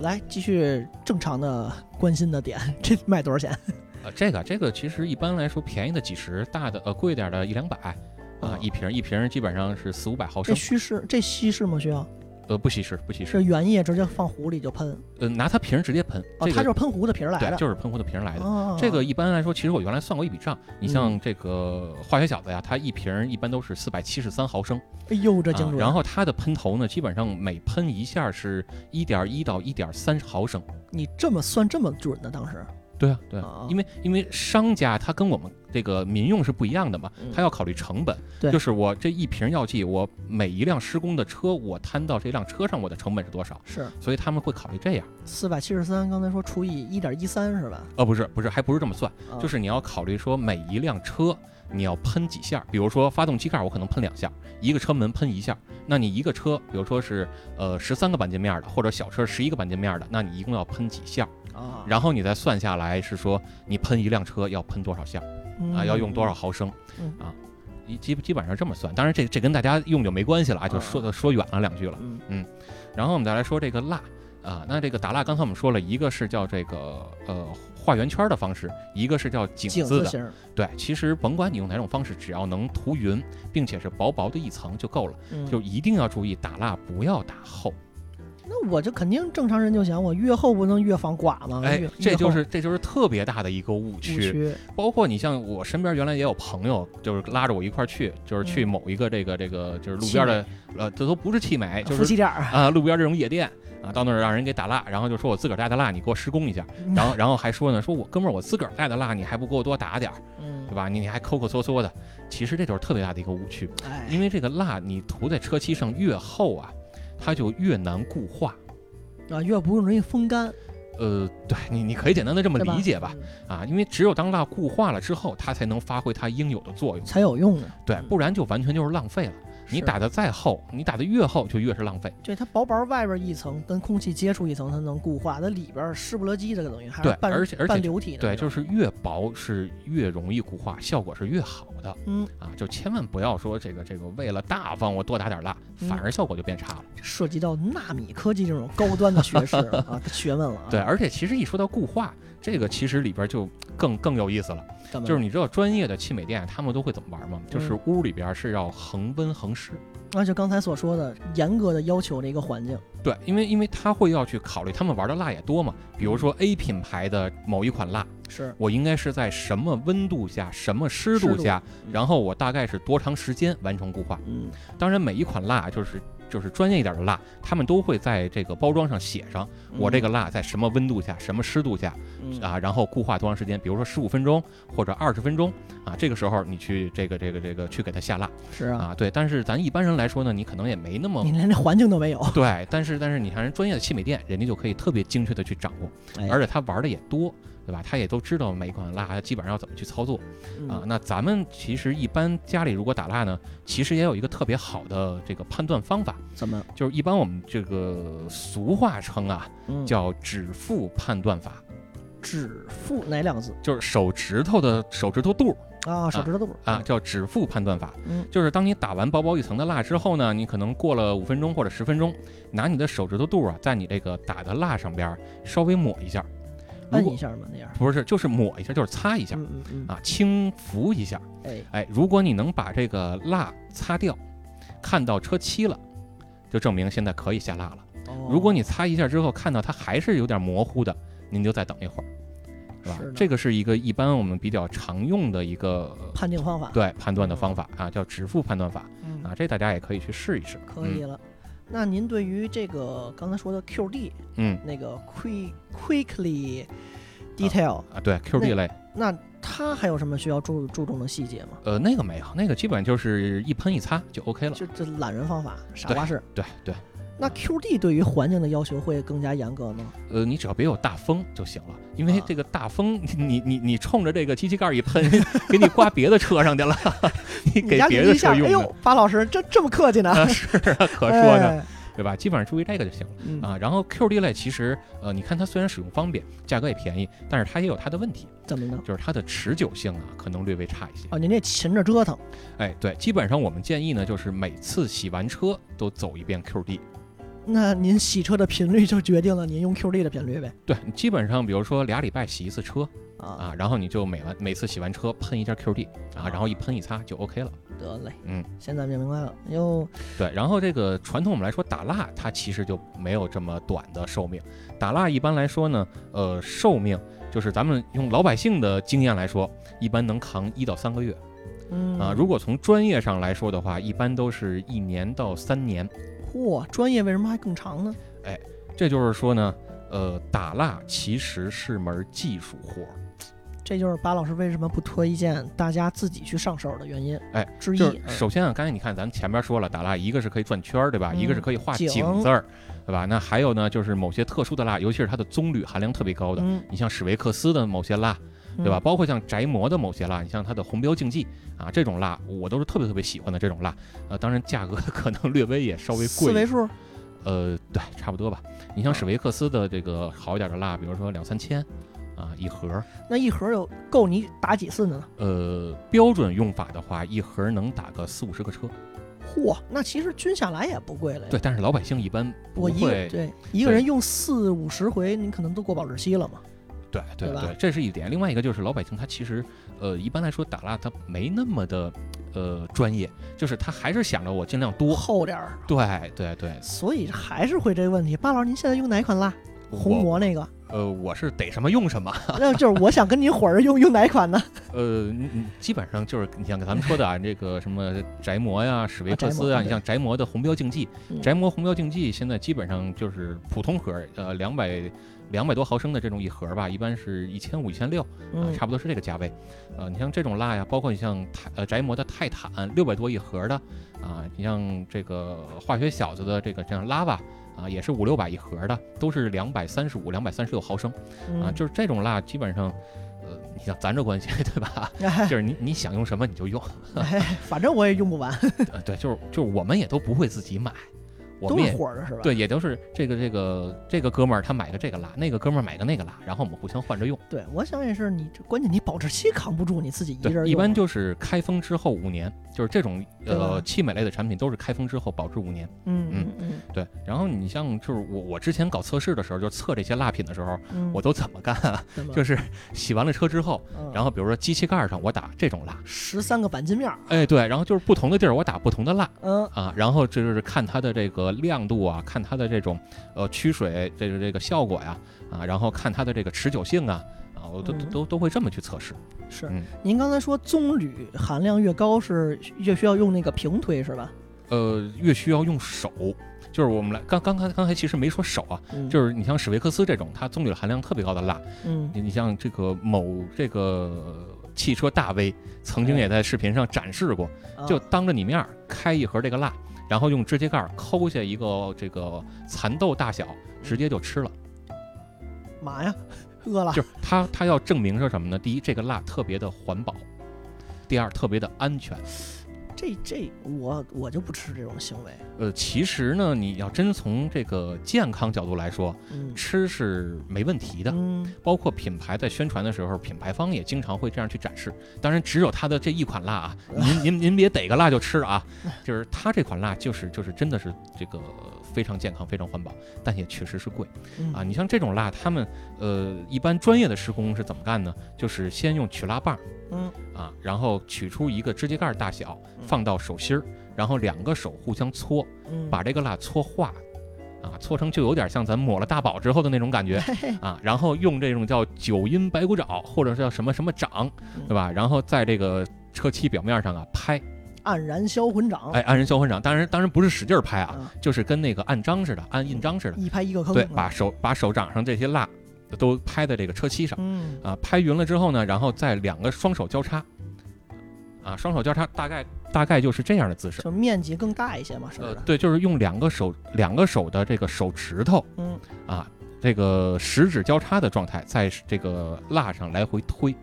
Speaker 1: 来继续正常的 关心的点，这卖多少钱？
Speaker 2: 呃，这个这个其实一般来说便宜的几十，大的呃贵点的一两百啊
Speaker 1: 哦，
Speaker 2: 一瓶一瓶基本上是四五百毫升
Speaker 1: 这
Speaker 2: 升，
Speaker 1: 稀释这稀释吗？需要
Speaker 2: 呃不稀释不稀释，
Speaker 1: 是原液直接放壶里就喷？
Speaker 2: 呃拿它瓶儿直接喷，
Speaker 1: 哦，
Speaker 2: 这个
Speaker 1: 它就是喷壶的瓶儿来
Speaker 2: 对
Speaker 1: 的。
Speaker 2: 就是喷壶的瓶儿来的。
Speaker 1: 哦，
Speaker 2: 这个一般来说，其实我原来算过一笔账，你像
Speaker 1: 嗯
Speaker 2: 这个化学小子呀，它一瓶儿一般都是四百七十三毫升，
Speaker 1: 哎呦，这精
Speaker 2: 啊
Speaker 1: 准。
Speaker 2: 然后它的喷头呢，基本上每喷一下是一点一到一点三毫升。
Speaker 1: 你这么算这么准呢？当时
Speaker 2: 对啊，对啊
Speaker 1: 啊，
Speaker 2: 因为因为商家他跟我们这个民用是不一样的嘛
Speaker 1: 嗯，
Speaker 2: 他要考虑成本，
Speaker 1: 对
Speaker 2: 就是我这一瓶药剂，我每一辆施工的车，我摊到这辆车上，我的成本是多少？
Speaker 1: 是
Speaker 2: 所以他们会考虑这样。
Speaker 1: 四百七十三，刚才说除以一点一三是吧？
Speaker 2: 呃，不是不是，还不是这么算，
Speaker 1: 啊
Speaker 2: 就是你要考虑说每一辆车你要喷几下，比如说发动机盖我可能喷两下，一个车门喷一下，那你一个车，比如说是呃十三个钣金面的，或者小车十一个钣金面的，那你一共要喷几下？
Speaker 1: 啊，
Speaker 2: 然后你再算下来是说你喷一辆车要喷多少下啊？要用多少？毫升
Speaker 1: 嗯
Speaker 2: 啊？一基基本上这么算，当然这这跟大家用就没关系了啊，就说说远了两句了。
Speaker 1: 嗯
Speaker 2: 然后我们再来说这个蜡啊，那这个打蜡，刚才我们说了一个是叫这个呃画圆圈的方式，一个是叫井字的。对，其实甭管你用哪种方式，只要能涂匀，并且是薄薄的一层就够了。
Speaker 1: 嗯
Speaker 2: 就一定要注意打蜡不要打厚。
Speaker 1: 那我就肯定正常人就想，我越厚不能越防刮吗？
Speaker 2: 哎，这就是这就是特别大的一个误
Speaker 1: 误
Speaker 2: 区。包括你像我身边原来也有朋友，就是拉着我一块儿去，就是去
Speaker 1: 嗯
Speaker 2: 某一个这个这个就是路边的，呃，这都不是汽美，就是
Speaker 1: 夫妻店，
Speaker 2: 啊路边这种夜店啊，到那儿让人给打蜡，然后就说我自个儿带的蜡，你给我施工一下，然后然后还说呢，说我哥们儿我自个儿带的蜡，你还不给我多打点儿，
Speaker 1: 嗯
Speaker 2: 对，吧？你你还抠抠缩缩的，其实这就是特别大的一个误区，
Speaker 1: 哎，
Speaker 2: 因为这个蜡你涂在车漆上越厚啊，它就越难固化。
Speaker 1: 啊越不容易风干，
Speaker 2: 呃，对你，你可以简单的这么理解吧，
Speaker 1: 嗯
Speaker 2: 啊，因为只有当蜡固化了之后，它才能发挥它应有的作用，
Speaker 1: 才有用呢。
Speaker 2: 对，不然就完全就是浪费了。你打的再厚，你打的越厚就越是浪费。
Speaker 1: 对它薄薄外边一层跟空气接触一层，它能固化，它里边湿不勒几的，等于还是
Speaker 2: 对
Speaker 1: 半
Speaker 2: 而且而且
Speaker 1: 半流体的
Speaker 2: 对，就是越薄是越容易固化，效果是越好的
Speaker 1: 嗯，
Speaker 2: 啊！就千万不要说这个这个为了大方我多打点蜡，
Speaker 1: 嗯
Speaker 2: 反而效果就变差了。
Speaker 1: 涉及到纳米科技这种高端的学识啊 学问了啊。
Speaker 2: 对，而且其实一说到固化，这个其实里边就更更有意思了。就是你知道专业的汽美店他们都会怎么玩吗？就是
Speaker 1: 嗯
Speaker 2: 屋里边是要恒温恒湿。
Speaker 1: 那就刚才所说的严格的要求的一个环境。
Speaker 2: 对，因为因为他会要去考虑，他们玩的蜡也多嘛。比如说 A 品牌的某一款蜡，
Speaker 1: 是，
Speaker 2: 我应该是在什么温度下、什么湿
Speaker 1: 湿度
Speaker 2: 度下，
Speaker 1: 嗯
Speaker 2: 然后我大概是多长时间完成固化。
Speaker 1: 嗯，
Speaker 2: 当然，每一款蜡就是就是专业一点的蜡，他们都会在这个包装上写上我这个蜡在什么温度下、什么湿度下
Speaker 1: 嗯
Speaker 2: 啊，然后固化多长时间，比如说十五分钟或者二十分钟啊，这个时候你去这个这个这个去给它下蜡
Speaker 1: 是啊，
Speaker 2: 啊，对。但是咱一般人来说呢，你可能也没那么
Speaker 1: 你连这环境都没有。
Speaker 2: 对，但是但是你看人专业的汽美店，人家就可以特别精确的去掌握，
Speaker 1: 哎
Speaker 2: 而且他玩的也多。对吧？他也都知道每一款蜡基本上要怎么去操作啊。
Speaker 1: 嗯
Speaker 2: 那咱们其实一般家里如果打蜡呢，其实也有一个特别好的这个判断方法，
Speaker 1: 怎么？
Speaker 2: 就是一般我们这个俗话称啊，
Speaker 1: 嗯，
Speaker 2: 叫指腹判断法，
Speaker 1: 指腹哪两个字
Speaker 2: 就是手指头的手指头肚
Speaker 1: 啊？手指头肚
Speaker 2: 啊，。叫指腹判断法。
Speaker 1: 嗯
Speaker 2: 就是当你打完薄薄一层的蜡之后呢，你可能过了五分钟或者十分钟，拿你的手指头肚啊，在你这个打的蜡上边儿稍微抹一下，
Speaker 1: 摁一下嘛，那样。
Speaker 2: 不是就是抹一下，就是擦一下
Speaker 1: 嗯嗯嗯。
Speaker 2: 啊，轻拂一下。
Speaker 1: 哎，
Speaker 2: 哎，如果你能把这个蜡擦掉，看到车漆了，就证明现在可以下蜡了。
Speaker 1: 哦
Speaker 2: 如果你擦一下之后看到它还是有点模糊的，您就再等一会儿，是吧
Speaker 1: 是？
Speaker 2: 这个是一个一般我们比较常用的一个
Speaker 1: 判定方法，
Speaker 2: 对判断的方法啊，叫指腹判断法
Speaker 1: 嗯，
Speaker 2: 啊，这大家也可以去试一试。
Speaker 1: 可以了。那您对于这个刚才说的 QD
Speaker 2: 嗯，
Speaker 1: 那个 quick quickly detail，
Speaker 2: 嗯啊，对 QD 类，
Speaker 1: 那它还有什么需要注注重的细节吗？
Speaker 2: 呃，那个没有，那个基本就是一喷一擦就 OK 了。
Speaker 1: 就这懒人方法，傻瓜式。
Speaker 2: 对对，
Speaker 1: 那 QD 对于环境的要求会更加严格吗？
Speaker 2: 呃，你只要别有大风就行了，因为
Speaker 1: 啊
Speaker 2: 这个大风，你你你冲着这个机器盖儿一喷，给你刮别的车上去了，你给别的车用
Speaker 1: 哎呦，巴老师这这么客气呢？
Speaker 2: 啊，是啊，可说呢，
Speaker 1: 哎
Speaker 2: 对吧？基本上注意这个就行了。
Speaker 1: 嗯
Speaker 2: 啊，然后 QD 类其实，呃，你看它虽然使用方便，价格也便宜，但是它也有它的问题，
Speaker 1: 怎么呢？
Speaker 2: 就是它的持久性啊，可能略微差一些。
Speaker 1: 哦，您这勤着折腾，
Speaker 2: 哎，对，基本上我们建议呢，就是每次洗完车都走一遍 QD。
Speaker 1: 那您洗车的频率就决定了您用 QD 的频率呗。
Speaker 2: 对，基本上比如说俩礼拜洗一次车
Speaker 1: 啊，
Speaker 2: 啊，然后你就每完每次洗完车喷一下 QD 啊，然后一喷一擦就 OK 了。
Speaker 1: 得嘞，
Speaker 2: 嗯，
Speaker 1: 现在明白了。哟，
Speaker 2: 对，然后这个传统我们来说打蜡，它其实就没有这么短的寿命。打蜡一般来说呢，呃，寿命就是咱们用老百姓的经验来说，一般能扛一到三个月
Speaker 1: 嗯
Speaker 2: 啊。如果从专业上来说的话，一般都是一年到三年。
Speaker 1: 嚯，专业为什么还更长呢？
Speaker 2: 哎这就是说呢，呃，打蜡其实是门技术活儿。
Speaker 1: 这就是巴老师为什么不推荐大家自己去上手的原因，
Speaker 2: 哎，
Speaker 1: 之一。
Speaker 2: 首先啊，刚才你看咱前面说了，打蜡一个是可以转圈儿，对吧？
Speaker 1: 嗯
Speaker 2: 一个是可以画
Speaker 1: 景
Speaker 2: 井字儿，对吧？那还有呢，就是某些特殊的蜡，尤其是它的棕榈含量特别高的，
Speaker 1: 嗯，
Speaker 2: 你像史维克斯的某些蜡，对吧？
Speaker 1: 嗯？
Speaker 2: 包括像宅魔的某些辣，你像它的红标竞技啊，这种辣我都是特别特别喜欢的这种辣。呃，当然价格 可能略微也稍微贵，
Speaker 1: 四位数，
Speaker 2: 呃，对，差不多吧。你像
Speaker 1: 啊
Speaker 2: 史维克斯的这个好一点的辣，比如说两三千啊一盒，
Speaker 1: 那一盒有够你打几次呢？
Speaker 2: 呃，标准用法的话，一盒能打个四五十个车。
Speaker 1: 嚯，那其实均下来也不贵了呀。
Speaker 2: 对，但是老百姓一般不
Speaker 1: 我一个
Speaker 2: 会。
Speaker 1: 对一个人用四五十回，你可能都过保质期了嘛。
Speaker 2: 对对
Speaker 1: 对，
Speaker 2: 这是一点。另外一个就是老百姓他其实，呃，一般来说打蜡他没那么的，呃，专业，就是他还是想着我尽量多。
Speaker 1: 厚点儿，
Speaker 2: 对对对，
Speaker 1: 所以还是会这个问题。巴老师，您现在用哪款蜡？红
Speaker 2: 我
Speaker 1: 魔那个，
Speaker 2: 呃，我是逮什么用什么。
Speaker 1: 那就是我想跟您伙儿用用哪款呢？
Speaker 2: 呃，你你基本上就是你像咱们说的啊，这个什么宅魔呀、史维克斯啊，
Speaker 1: 啊
Speaker 2: 你像宅魔的红标竞技，
Speaker 1: 嗯
Speaker 2: 宅魔红标竞技现在基本上就是普通盒，呃，两百两百多毫升的这种一盒吧，一般是一千五、一千六。啊，
Speaker 1: 嗯，
Speaker 2: 差不多是这个价位。呃，你像这种蜡呀，包括你像泰呃宅模的泰坦六百多一盒的，啊，你像这个化学小子的这个像 lava 啊，也是五六百一盒的，都是两百三十五、两百三十六毫升啊，
Speaker 1: 嗯
Speaker 2: 就是这种蜡基本上。呃，你像咱这关系 对吧？
Speaker 1: 哎
Speaker 2: 就是你你想用什么你就用，
Speaker 1: 哎，反正我也用不完，
Speaker 2: 呃，对，就是就是我们也都不会自己买，我
Speaker 1: 都
Speaker 2: 们也
Speaker 1: 是火的是吧？
Speaker 2: 对，也都是这个这个这个哥们儿他买个这个蜡，那个哥们儿买个那个蜡，然后我们互相换着用。
Speaker 1: 对，我想也是，你这关键你保质期扛不住，你自己一人
Speaker 2: 一般就是开封之后五年，就是这种呃气美类的产品都是开封之后保质五年。
Speaker 1: 嗯
Speaker 2: 嗯
Speaker 1: 嗯
Speaker 2: 对，然后你像就是我我之前搞测试的时候，就测这些蜡品的时候，
Speaker 1: 嗯，
Speaker 2: 我都怎么干啊？就是洗完了车之后，然
Speaker 1: 后
Speaker 2: 后比如说机器盖儿上我打这种蜡，
Speaker 1: 十三个钣金面儿，
Speaker 2: 哎对，然后就是不同的地儿我打不同的蜡。
Speaker 1: 嗯
Speaker 2: 啊，然后这就是看它的这个亮度啊，看它的这种呃驱水这个这个效果呀，啊，然后看它的这个持久性啊，啊，我都
Speaker 1: 嗯
Speaker 2: 都都会这么去测试。
Speaker 1: 是
Speaker 2: 嗯。
Speaker 1: 您刚才说棕榈含量越高是越需要用那个平推是吧？
Speaker 2: 呃，越需要用手，就是我们来刚刚才刚才其实没说手啊，
Speaker 1: 嗯
Speaker 2: 就是你像史维克斯这种，它棕榈含量特别高的蜡，
Speaker 1: 嗯
Speaker 2: 你你像这个某这个汽车大 V 曾经也在视频上展示过，
Speaker 1: 啊
Speaker 2: 就当着你面儿开一盒这个蜡，然后用指甲盖抠下一个这个蚕豆大小，直接就吃了。
Speaker 1: 嘛呀，饿了
Speaker 2: 就是他他要证明是什么呢？第一，这个蜡特别的环保；第二，特别的安全。
Speaker 1: 这这我我就不吃这种行为，
Speaker 2: 呃，其实呢，你要真从这个健康角度来说，
Speaker 1: 嗯
Speaker 2: 吃是没问题的。
Speaker 1: 嗯
Speaker 2: 包括品牌在宣传的时候，品牌方也经常会这样去展示。当然，只有它的这一款辣啊，您您您别逮个辣就吃啊，就是它这款辣就是就是真的是这个非常健康、非常环保，但也确实是贵
Speaker 1: 嗯
Speaker 2: 啊。你像这种蜡，他们呃一般专业的施工是怎么干呢？就是先用取蜡棒
Speaker 1: 嗯
Speaker 2: 啊，然后取出一个指甲盖大小，
Speaker 1: 嗯
Speaker 2: 放到手心儿，然后两个手互相搓，
Speaker 1: 嗯，
Speaker 2: 把这个蜡搓化，啊，搓成就有点像咱抹了大宝之后的那种感觉 啊，然后用这种叫九阴白骨爪或者是叫什么什么掌，对吧？然后在这个车漆表面上啊拍，
Speaker 1: 黯然销魂掌，
Speaker 2: 哎，黯然销魂掌，当然当然不是使劲儿拍啊，
Speaker 1: 啊，
Speaker 2: 就是跟那个按章似的，按印章似的，
Speaker 1: 一拍一个坑，
Speaker 2: 对，
Speaker 1: 啊
Speaker 2: 把手把手掌上这些蜡都拍在这个车漆上。
Speaker 1: 嗯。
Speaker 2: 啊，拍匀了之后呢，然后再两个双手交叉，啊，双手交叉大概大概就是这样的姿势。
Speaker 1: 就面积更大一些嘛，是不是？，
Speaker 2: 呃对，就是用两个手两个手的这个手指头
Speaker 1: 嗯。
Speaker 2: 啊，这个食指交叉的状态，在这个蜡上来回推。
Speaker 1: 哎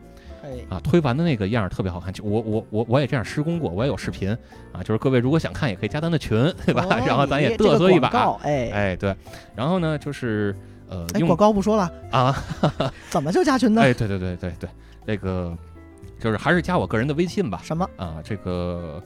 Speaker 2: 啊，推完的那个样儿特别好看。就我我我我也这样施工过，我也有视频啊，就是各位如果想看，也可以加咱的群，对吧？
Speaker 1: 哦
Speaker 2: 然后咱也嘚瑟一把，
Speaker 1: 哎
Speaker 2: 哎，对，然后呢，就是呃，
Speaker 1: 广告不说了，
Speaker 2: 啊，
Speaker 1: 怎么就加群呢？
Speaker 2: 哎，对对对对对，那个就是还是加我个人的微信吧，
Speaker 1: 什么？
Speaker 2: 啊，这个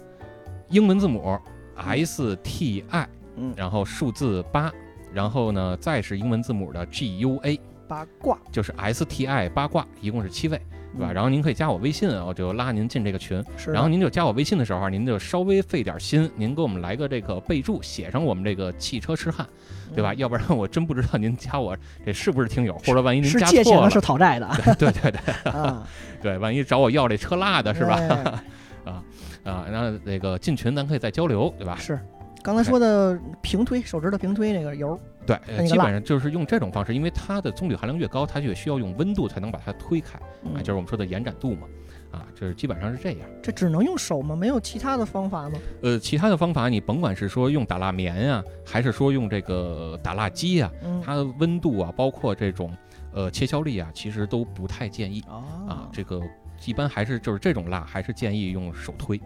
Speaker 2: 英文字母 S T I，
Speaker 1: 嗯
Speaker 2: 然后数字八，然后呢再是英文字母的 G U A，
Speaker 1: 八卦
Speaker 2: 就是 S T I 八卦，一共是七位，对吧？
Speaker 1: 嗯
Speaker 2: 然后您可以加我微信啊，我就拉您进这个群。
Speaker 1: 是，
Speaker 2: 然后您就加我微信的时候，您就稍微费点心，您给我们来个这个备注，写上我们这个汽车痴汉，对吧？
Speaker 1: 嗯
Speaker 2: 要不然我真不知道您加我这是不是听友，或者万一您加错了
Speaker 1: 是讨债的
Speaker 2: 对对对
Speaker 1: 啊，
Speaker 2: 对，万一找我要这车蜡的是吧？
Speaker 1: 啊
Speaker 2: 啊，然后那个进群咱可以再交流，对吧？
Speaker 1: 是。刚才说的平推手指头平推那个油，
Speaker 2: 对，基本上就是用这种方式，因为它的棕榈含量越高，它就需要用温度才能把它推开，啊，
Speaker 1: 嗯
Speaker 2: 就是我们说的延展度嘛，啊，就是基本上是这样。
Speaker 1: 这只能用手吗？没有其他的方法吗？
Speaker 2: 呃，其他的方法你甭管是说用打蜡棉啊、还是说用这个打蜡机啊、
Speaker 1: 嗯
Speaker 2: 它的温度啊，包括这种呃切削力啊，其实都不太建议啊
Speaker 1: 啊。，
Speaker 2: 这个一般还是就是这种蜡还是建议用手推，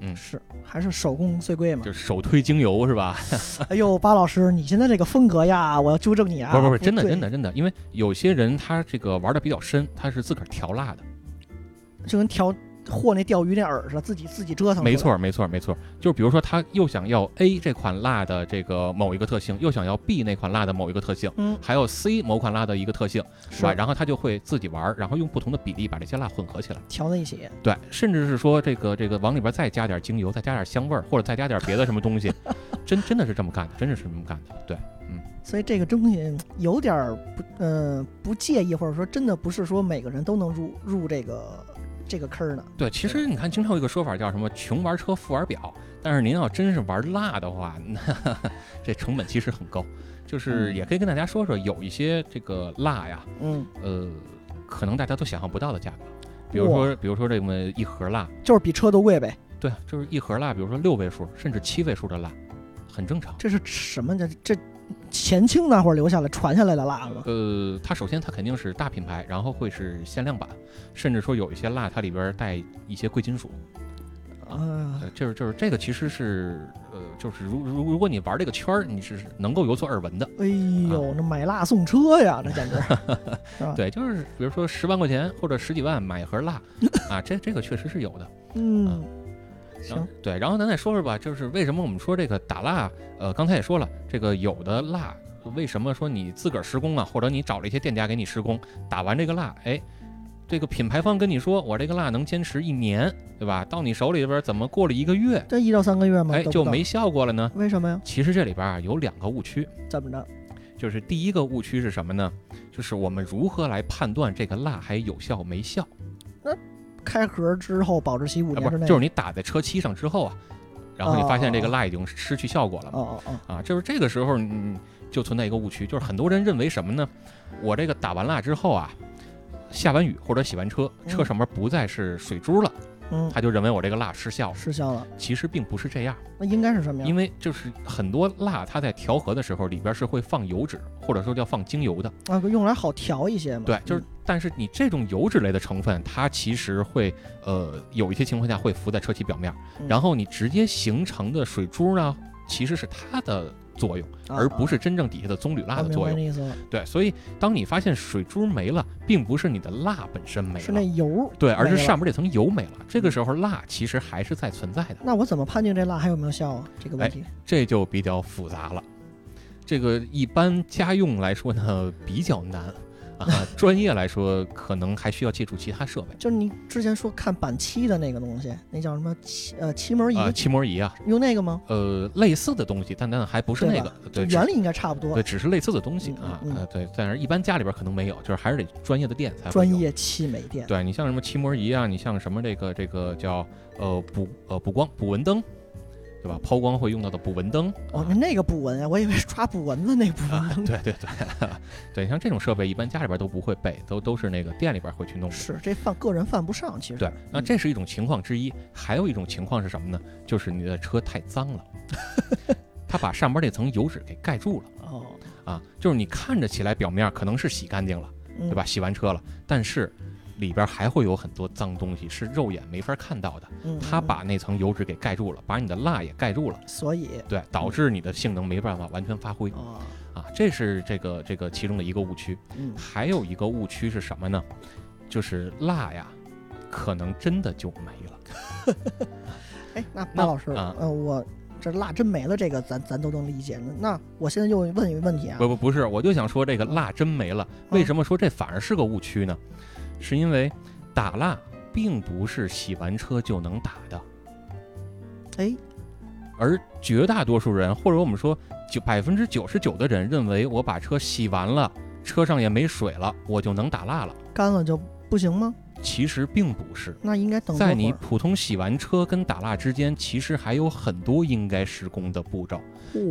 Speaker 2: 嗯，
Speaker 1: 是还是手工最贵嘛
Speaker 2: 就？是手推精油是吧？
Speaker 1: 哎呦，巴老师，你现在这个风格呀，我要纠正你啊！
Speaker 2: 不不不是，真的真的真的，因为有些人他这个玩的比较深，他是自个儿调蜡的。
Speaker 1: 就跟调和那钓鱼那饵似的，自己自己折腾。
Speaker 2: 没，错，没错，没错。就是比如说，他又想要 A 这款蜡的这个某一个特性，又想要 B 那款蜡的某一个特性，
Speaker 1: 嗯，
Speaker 2: 还有 C 某款蜡的一个特性，是
Speaker 1: 是
Speaker 2: 吧？然后他就会自己玩儿，然后用不同的比例把这些蜡混合起来。
Speaker 1: 调在一起。
Speaker 2: 对，甚至是说这个这个往里边再加点精油，再加点香味儿，或者再加点别的什么东西，真真的是这么干的，真的是这么干的。对，嗯，
Speaker 1: 所以这个东西有点儿不，呃，不介意，或者说真的不是说每个人都能入入这个这个坑儿的。
Speaker 2: 对。其实你看，经常有一个说法叫什么“穷玩车，富玩表”，但是您要真是玩蜡的话，那 这成本其实很高。就是
Speaker 1: 嗯
Speaker 2: 也可以跟大家说说，有一些这个蜡呀，
Speaker 1: 嗯，
Speaker 2: 呃，可能大家都想象不到的价格。比如说，比如说这么一盒蜡，
Speaker 1: 就是比车都贵呗。
Speaker 2: 对，就是一盒蜡，比如说六位数甚至七位数的蜡，很正常。
Speaker 1: 这是什么这？这前清那会儿留下来传下来的蜡吗？
Speaker 2: 呃，它首先它肯定是大品牌，然后会是限量版，甚至说有一些蜡它里边带一些贵金属。
Speaker 1: 啊
Speaker 2: 呃，就是就是这个其实是呃，就是如如如果你玩这个圈儿，你是能够有所耳闻的。
Speaker 1: 哎呦，那买蜡送车呀，那简直？
Speaker 2: 对，就是比如说十万块钱或者十几万买一盒蜡啊，这这个确实是有的。
Speaker 1: 嗯，
Speaker 2: 然
Speaker 1: 行，
Speaker 2: 对，然后咱再说说吧，就是为什么我们说这个打蜡，呃，刚才也说了，这个有的蜡为什么说你自个儿施工啊，或者你找了一些店家给你施工，打完这个蜡，哎，这个品牌方跟你说我这个蜡能坚持一年，对吧？到你手里边怎么过了一个月，
Speaker 1: 这一到三个月吗？
Speaker 2: 哎，就没效果了呢？
Speaker 1: 为什么呀？
Speaker 2: 其实这里边啊有两个误区，
Speaker 1: 怎么着？
Speaker 2: 就是第一个误区是什么呢？就是我们如何来判断这个蜡还有效没效？
Speaker 1: 开盒之后保质期五年之内，
Speaker 2: 就是你打在车漆上之后啊，然后你发现这个
Speaker 1: 哦
Speaker 2: 蜡已经失去效果了嘛。
Speaker 1: 哦哦哦，
Speaker 2: 啊，就是这个时候，你，就存在一个误区，就是很多人认为什么呢？我这个打完蜡之后啊，下完雨或者洗完车，车
Speaker 1: 嗯
Speaker 2: 上面不再是水珠了，
Speaker 1: 嗯，
Speaker 2: 他就认为我这个蜡失效了。
Speaker 1: 失效了，
Speaker 2: 其实并不是这样，
Speaker 1: 那应该是什么呀？
Speaker 2: 因为就是很多蜡它在调和的时候里边是会放油脂，或者说叫放精油的。
Speaker 1: 啊，用来好调一些嘛。
Speaker 2: 对，就是
Speaker 1: 嗯
Speaker 2: 但是你这种油脂类的成分，它其实会呃有一些情况下会浮在车漆表面，
Speaker 1: 嗯
Speaker 2: 然后你直接形成的水珠呢，其实是它的作用，
Speaker 1: 啊
Speaker 2: 而不是真正底下的棕榈蜡的作用。对，所以当你发现水珠没了，并不是你的蜡本身没了
Speaker 1: 是那，油。
Speaker 2: 对，而是上面这层油没了。这个时候蜡其实还是在存在的，
Speaker 1: 那我怎么判定这蜡还有没有效啊？这个问题。
Speaker 2: 这就比较复杂了。这个一般家用来说呢比较难啊，专业来说可能还需要借助其他设备
Speaker 1: 就是你之前说看板漆的那个东西，那叫什么漆呃漆膜仪，
Speaker 2: 啊，漆膜仪啊，
Speaker 1: 用那个吗？
Speaker 2: 呃，类似的东西，但但还不是那个，对，
Speaker 1: 原理应该差不多
Speaker 2: 对，。只是类似的东西
Speaker 1: 嗯
Speaker 2: 啊，对，但是一般家里边可能没有，就是还是得专业的店才。
Speaker 1: 专业漆美店，
Speaker 2: 对你像什么漆膜仪啊，你像什么这个这个叫呃补呃补光补纹灯，对吧？抛光会用到的捕蚊灯。
Speaker 1: 哦，
Speaker 2: 啊
Speaker 1: 那那个捕蚊啊，我以为是抓捕蚊子那捕
Speaker 2: 啊
Speaker 1: 蚊灯。
Speaker 2: 对对对，对，像这种设备一般家里边都不会备，都都是那个店里边会去弄。
Speaker 1: 是这犯个人犯不上，其实。
Speaker 2: 对，那这是一种情况之一，还有一种情况是什么呢？就是你的车太脏了，它把上边那层油脂给盖住了
Speaker 1: 哦，
Speaker 2: 啊，就是你看着起来表面可能是洗干净了，
Speaker 1: 嗯
Speaker 2: 对吧？？洗完车了，但是里边还会有很多脏东西是肉眼没法看到的，
Speaker 1: 嗯，
Speaker 2: 它
Speaker 1: 嗯
Speaker 2: 把那层油脂给盖住了，把你的蜡也盖住了，
Speaker 1: 所以
Speaker 2: 对，导致你的性能没办法完全发挥
Speaker 1: 啊，
Speaker 2: 啊，这是这个这个其中的一个误区。
Speaker 1: 嗯，
Speaker 2: 还有一个误区是什么呢？就是蜡呀，可能真的就没了。
Speaker 1: 哎，那
Speaker 2: 那
Speaker 1: 巴老师，
Speaker 2: 啊
Speaker 1: 呃，我这蜡真没了，这个咱咱都能理解。那那我现在就问一个问题啊，
Speaker 2: 不不不是，我就想说这个蜡真没了。为什么说这反而是个误区呢？是因为打蜡并不是洗完车就能打的，
Speaker 1: 哎，
Speaker 2: 而绝大多数人，或者我们说九百分之九十九的人认为，我把车洗完了，车上也没水了，我就能打蜡了。
Speaker 1: 干了就不行吗？
Speaker 2: 其实并不是，
Speaker 1: 那应该等
Speaker 2: 在你普通洗完车跟打蜡之间，其实还有很多应该施工的步骤。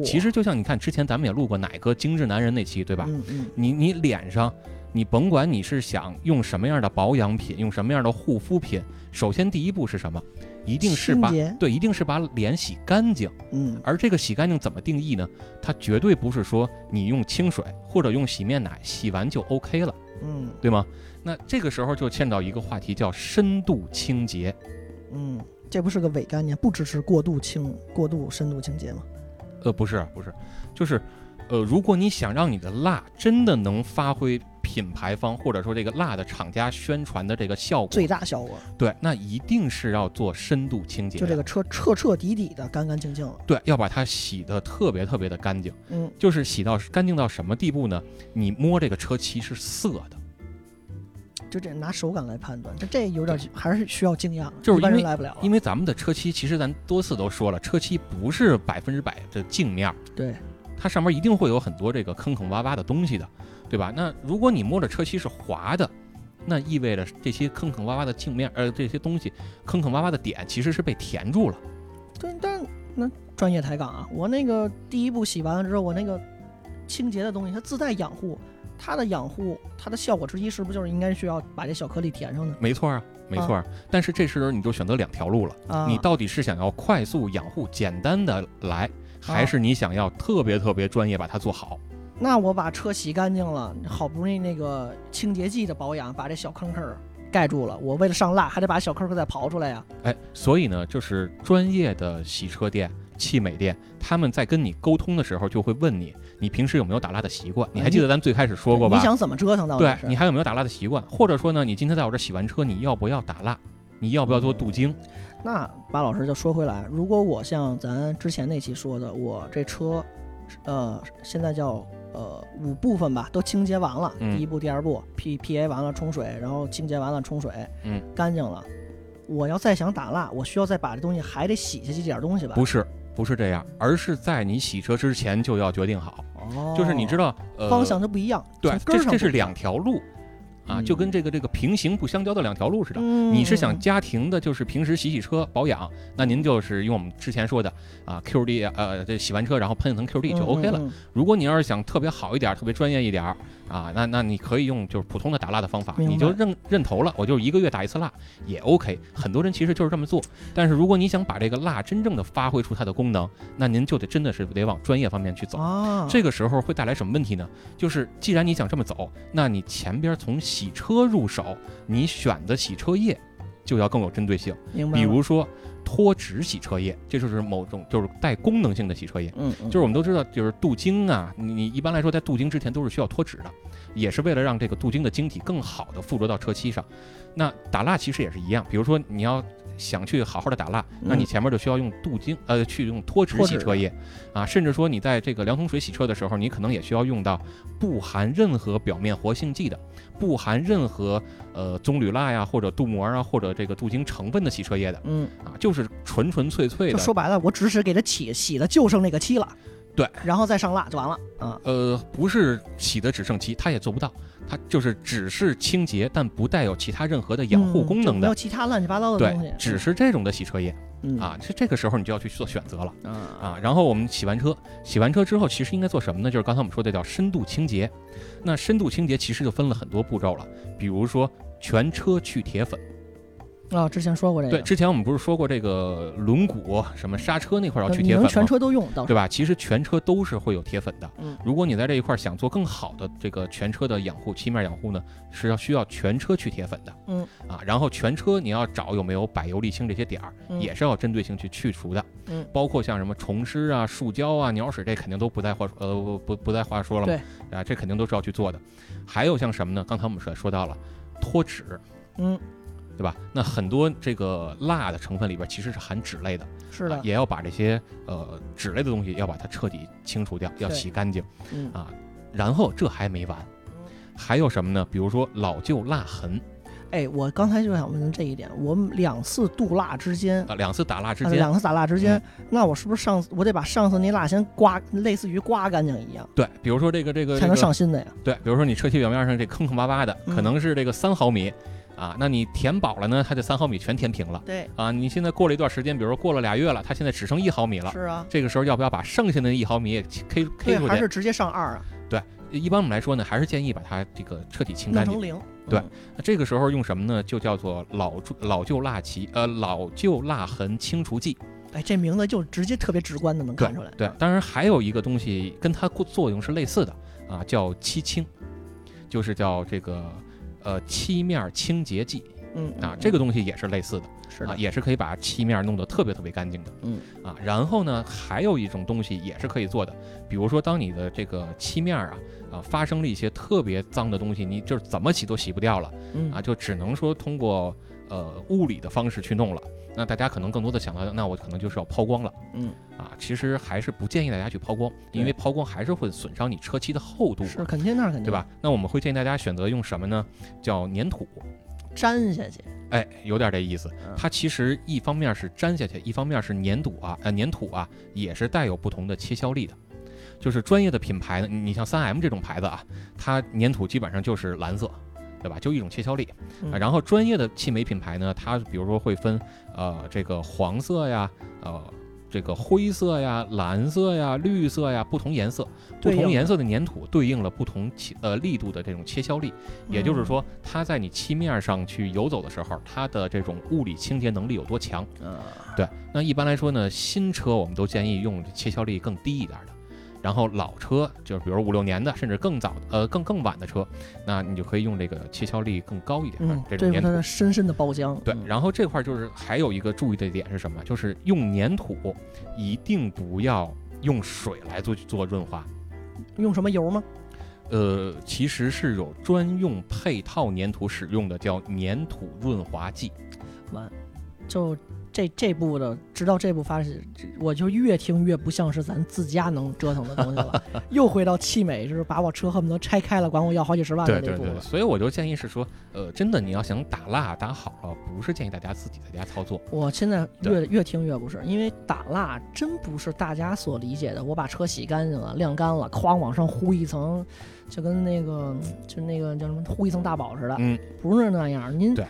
Speaker 2: 其实就像你看，之前咱们也录过哪个精致男人那期，对吧？
Speaker 1: 嗯嗯，
Speaker 2: 你你脸上，你甭管你是想用什么样的保养品，用什么样的护肤品，首先第一步是什么？一定是把对，一定是把脸洗干净。
Speaker 1: 嗯
Speaker 2: 而这个洗干净怎么定义呢？它绝对不是说你用清水或者用洗面奶洗完就 OK 了，
Speaker 1: 嗯
Speaker 2: 对吗？那这个时候就牵到一个话题，叫深度清洁。
Speaker 1: 嗯，这不是个伪概念，不支持过度清、过度深度清洁吗？
Speaker 2: 呃，不是，不是，就是，呃，如果你想让你的蜡真的能发挥品牌方或者说这个蜡的厂家宣传的这个效果，
Speaker 1: 最大效果，
Speaker 2: 对，那一定是要做深度清洁，
Speaker 1: 就这个车彻彻底底的干干净净。了。
Speaker 2: 对，要把它洗得特别特别的干净，
Speaker 1: 嗯，
Speaker 2: 就是洗到干净到什么地步呢？你摸这个车漆是涩的，
Speaker 1: 就这拿手感来判断，这这有点还是需要经验，
Speaker 2: 就是
Speaker 1: 一般
Speaker 2: 因为
Speaker 1: 人来不了。
Speaker 2: 因为咱们的车漆其实咱多次都说了，车漆不是百分之百的镜面，
Speaker 1: 对，
Speaker 2: 它上面一定会有很多这个坑坑洼洼的东西的，对吧？那如果你摸着车漆是滑的，那意味着这些坑坑洼洼的镜面，呃，这些东西坑坑洼洼的点其实是被填住了。
Speaker 1: 对，但那专业抬杠啊，我那个第一步洗完了之后，我那个清洁的东西它自带养护，它的养护它的效果之一是不是就是应该需要把这小颗粒填上呢？
Speaker 2: 没错啊，没错啊。但是这时候你就选择两条路了，
Speaker 1: 啊，
Speaker 2: 你到底是想要快速养护、简单的来，还是你想要特别特别专业把它做好？
Speaker 1: 那我把车洗干净了，好不容易那个清洁剂的保养把这小坑坑盖住了，我为了上蜡还得把小坑坑再刨出来呀。
Speaker 2: 哎，所以呢，就是专业的洗车店、汽美店，他们在跟你沟通的时候就会问你，你平时有没有打蜡的习惯？你还记得咱最开始说过吧？
Speaker 1: 你想怎么折腾到？
Speaker 2: 对你还有没有打蜡的习惯？或者说呢，你今天在我这洗完车，你要不要打蜡？你要不要做镀晶？
Speaker 1: 那巴老师就说回来，如果我像咱之前那期说的，我这车，呃，现在叫呃五部分吧，都清洁完了，
Speaker 2: 嗯。
Speaker 1: 第一步、第二步，P P A 完了冲水，然后清洁完了冲水，
Speaker 2: 嗯，
Speaker 1: 干净了。我要再想打蜡，我需要再把这东西还得洗下去点东西吧？
Speaker 2: 不是，不是这样，而是在你洗车之前就要决定好，
Speaker 1: 哦，
Speaker 2: 就是你知道，呃，
Speaker 1: 方向就不一样，
Speaker 2: 对
Speaker 1: 从，根
Speaker 2: 这这是两条路啊，
Speaker 1: 嗯
Speaker 2: 就跟这个这个平行不相交的两条路似的。
Speaker 1: 嗯，
Speaker 2: 你是想家庭的，就是平时洗洗车保养，那您就是用我们之前说的啊 QD 呃，这洗完车然后喷一层 QD 就 OK 了。如果你要是想特别好一点儿，特别专业一点儿啊，那那你可以用就是普通的打蜡的方法，你就认认头了，我就一个月打一次蜡也 OK。很多人其实就是这么做，但是如果你想把这个蜡真正的发挥出它的功能，那您就得真的是得往专业方面去走。
Speaker 1: 啊，
Speaker 2: 这个时候会带来什么问题呢？就是既然你想这么走，那你前边从洗车入手，你选的洗车液就要更有针对性。
Speaker 1: 明白，
Speaker 2: 比如说脱脂洗车液，这就是某种就是带功能性的洗车液。
Speaker 1: 嗯，嗯，
Speaker 2: 就是我们都知道，就是镀晶啊，你你一般来说在镀晶之前都是需要脱脂的，也是为了让这个镀晶的晶体更好的附着到车漆上。那打蜡其实也是一样，比如说你要想去好好的打蜡，那你
Speaker 1: 嗯。
Speaker 2: 前面就需要用镀晶呃去用脱脂洗车液。啊，甚至说你在这个两桶水洗车的时候，你可能也需要用到不含任何表面活性剂的，不含任何呃棕榈蜡呀或者镀膜啊或者这个镀晶成分的洗车液的
Speaker 1: 嗯，
Speaker 2: 啊，就是纯纯粹粹的
Speaker 1: 就说白了，我只是给它洗洗的就剩那个漆了，
Speaker 2: 对，
Speaker 1: 然后再上蜡就完了啊。
Speaker 2: 呃，不是洗的只剩漆，它也做不到，它就是只是清洁，但不带有其他任何的养护功能的没有。
Speaker 1: 其他乱七八糟的东西
Speaker 2: 对，，只是这种的洗车液
Speaker 1: 嗯
Speaker 2: 啊，这这个时候你就要去做选择了
Speaker 1: 啊
Speaker 2: 啊。然后我们洗完车，洗完车之后，其实应该做什么呢？就是刚才我们说的叫深度清洁。那深度清洁其实就分了很多步骤了，比如说全车去铁粉。
Speaker 1: 啊！之前说过这个，
Speaker 2: 对，之前我们不是说过这个轮毂、什么刹车那块儿要去铁粉
Speaker 1: 全车都用到
Speaker 2: 对吧？其实全车都是会有铁粉的。
Speaker 1: 嗯
Speaker 2: 如果你在这一块儿想做更好的这个全车的养护、漆面养护呢，是要需要全车去铁粉的。
Speaker 1: 嗯
Speaker 2: 啊，然后全车你要找有没有柏油、沥青这些点儿，
Speaker 1: 嗯
Speaker 2: 也是要针对性去去除的。
Speaker 1: 嗯，
Speaker 2: 包括像什么虫虱啊、树胶啊、鸟屎，这肯定都不在话呃不不不在话说了嘛。
Speaker 1: 对
Speaker 2: 啊，这肯定都是要去做的。还有像什么呢？刚才我们说说到了脱脂，
Speaker 1: 嗯，
Speaker 2: 对吧？那很多这个蜡的成分里边其实是含脂类的。
Speaker 1: 是的
Speaker 2: 啊，也要把这些呃脂类的东西要把它彻底清除掉，要洗干净
Speaker 1: 嗯
Speaker 2: 啊。然后这还没完，还有什么呢？比如说老旧蜡痕
Speaker 1: 哎，我刚才就想问这一点，我们两次镀蜡之间，
Speaker 2: 啊，两次打蜡之间，
Speaker 1: 啊两次打蜡之间
Speaker 2: 嗯，
Speaker 1: 那我是不是上次我得把上次那蜡先刮，类似于刮干净一样，
Speaker 2: 对，比如说这个这个
Speaker 1: 才能上新的呀？
Speaker 2: 对，比如说你车漆表面上这坑坑洼洼的，可
Speaker 1: 嗯
Speaker 2: 能是这个三毫米 啊，那你填饱了呢，它这三毫米全填平了
Speaker 1: 对，
Speaker 2: 啊。你现在过了一段时间，比如说过了俩月了，它现在只剩一毫米了，
Speaker 1: 是啊，
Speaker 2: 这个时候要不要把剩下的一毫米也 K K
Speaker 1: 对，
Speaker 2: 出去？
Speaker 1: 还是直接上二啊，对
Speaker 2: 一般我们来说呢，还是建议把它这个彻底清干净
Speaker 1: 弄成。零。
Speaker 2: 对
Speaker 1: 嗯
Speaker 2: 那这个时候用什么呢？就叫做老旧老旧蜡漆，呃，老旧蜡痕清除剂。
Speaker 1: 哎，这名字就直接特别直观的能看出来。
Speaker 2: 对，当然还有一个东西跟它作用是类似的啊，叫漆清，就是叫这个呃漆面清洁剂
Speaker 1: 嗯
Speaker 2: 啊，这个东西也是类似的啊，
Speaker 1: 是啊，
Speaker 2: 也是可以把漆面弄得特别特别干净的。
Speaker 1: 嗯
Speaker 2: 啊，然后呢，还有一种东西也是可以做的，比如说当你的这个漆面啊啊发生了一些特别脏的东西，你就是怎么洗都洗不掉了。
Speaker 1: 嗯
Speaker 2: 啊，就只能说通过呃物理的方式去弄了。那大家可能更多的想到，那我可能就是要抛光了
Speaker 1: 嗯，
Speaker 2: 啊。其实还是不建议大家去抛光，因为抛光还是会损伤你车漆的厚度，
Speaker 1: 是肯定那是肯定，
Speaker 2: 对吧？？那我们会建议大家选择用什么呢？叫粘土。
Speaker 1: 粘下去，
Speaker 2: 哎，有点这意思
Speaker 1: 嗯。
Speaker 2: 它其实一方面是粘下去，一方面是粘土啊，呃，粘土啊也是带有不同的切削力的。就是专业的品牌呢，你你像三 M 这种牌子啊，它粘土基本上就是蓝色，对吧？就一种切削力。然后专业的汽美品牌呢，它比如说会分呃这个黄色呀，呃这个灰色呀、蓝色呀、绿色呀不同颜色，不同颜色的粘土对应了不同切呃力度的这种切削力，也就是
Speaker 1: 嗯
Speaker 2: 说，它在你漆面上去游走的时候，它的这种物理清洁能力有多强。
Speaker 1: 啊，
Speaker 2: 对，那一般来说呢，新车我们都建议用切削力更低一点的。然后老车就是比如五六年的，甚至更早，呃，更更晚的车，那你就可以用这个切削力更高一点的
Speaker 1: 嗯，
Speaker 2: 这种粘土
Speaker 1: 对它的。深深的包浆。
Speaker 2: 对，
Speaker 1: 嗯
Speaker 2: 然后这块儿就是还有一个注意的点是什么？就是用粘土一定不要用水来做做润滑，
Speaker 1: 用什么油吗？
Speaker 2: 呃，其实是有专用配套粘土使用的，叫粘土润滑剂。
Speaker 1: 完，就这这部的，直到这部发始，我就越听越不像是咱自家能折腾的东西了。又回到气美，就是把我车恨不得拆开了，管我要好几十万的
Speaker 2: 对对对，
Speaker 1: 那步了。
Speaker 2: 所以我就建议是说，呃，真的你要想打蜡打好了，不是建议大家自己在家操作。
Speaker 1: 我现在越越听越不是，因为打蜡真不是大家所理解的。我把车洗干净了、晾干了，哐往上糊一层，就跟那个就那个叫什么糊一层大宝似的，
Speaker 2: 嗯，
Speaker 1: 不是那样。您
Speaker 2: 对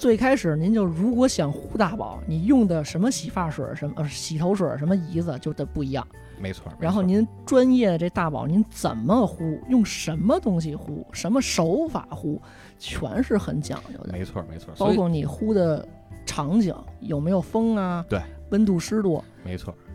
Speaker 1: 最开始您就如果想呼大宝，你用的什么洗发水、什么呃洗头水、什么仪子就得不一样。
Speaker 2: 没错。没
Speaker 1: 然后您专业的这大宝，您怎么呼，用什么东西呼，什么手法呼，全是很讲究的。
Speaker 2: 没错没错，
Speaker 1: 包括你呼的场景有没有风啊，
Speaker 2: 对，
Speaker 1: 温度湿度
Speaker 2: 没错啊，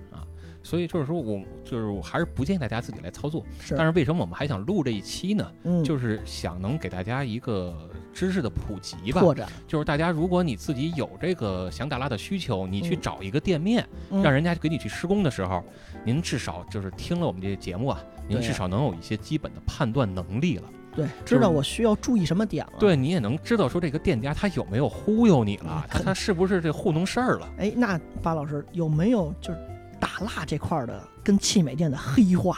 Speaker 2: 所以就是说我就是我还是不建议大家自己来操作。
Speaker 1: 是，
Speaker 2: 但是为什么我们还想录这一期呢？
Speaker 1: 嗯，
Speaker 2: 就是想能给大家一个知识的普及吧。
Speaker 1: 拓展，
Speaker 2: 就是大家如果你自己有这个想打蜡的需求，你去
Speaker 1: 嗯
Speaker 2: 找一个店面，
Speaker 1: 嗯
Speaker 2: 让人家给你去施工的时候，您至少就是听了我们这个节目啊，您至少能有一些基本的判断能力了。
Speaker 1: 对，知道我需要注意什么点了。，
Speaker 2: 对你也能知道说这个店家他有没有忽悠你了，他他是不是这糊弄事儿了？
Speaker 1: 哎，那巴老师有没有就是打蜡这块儿的跟汽美店的黑化？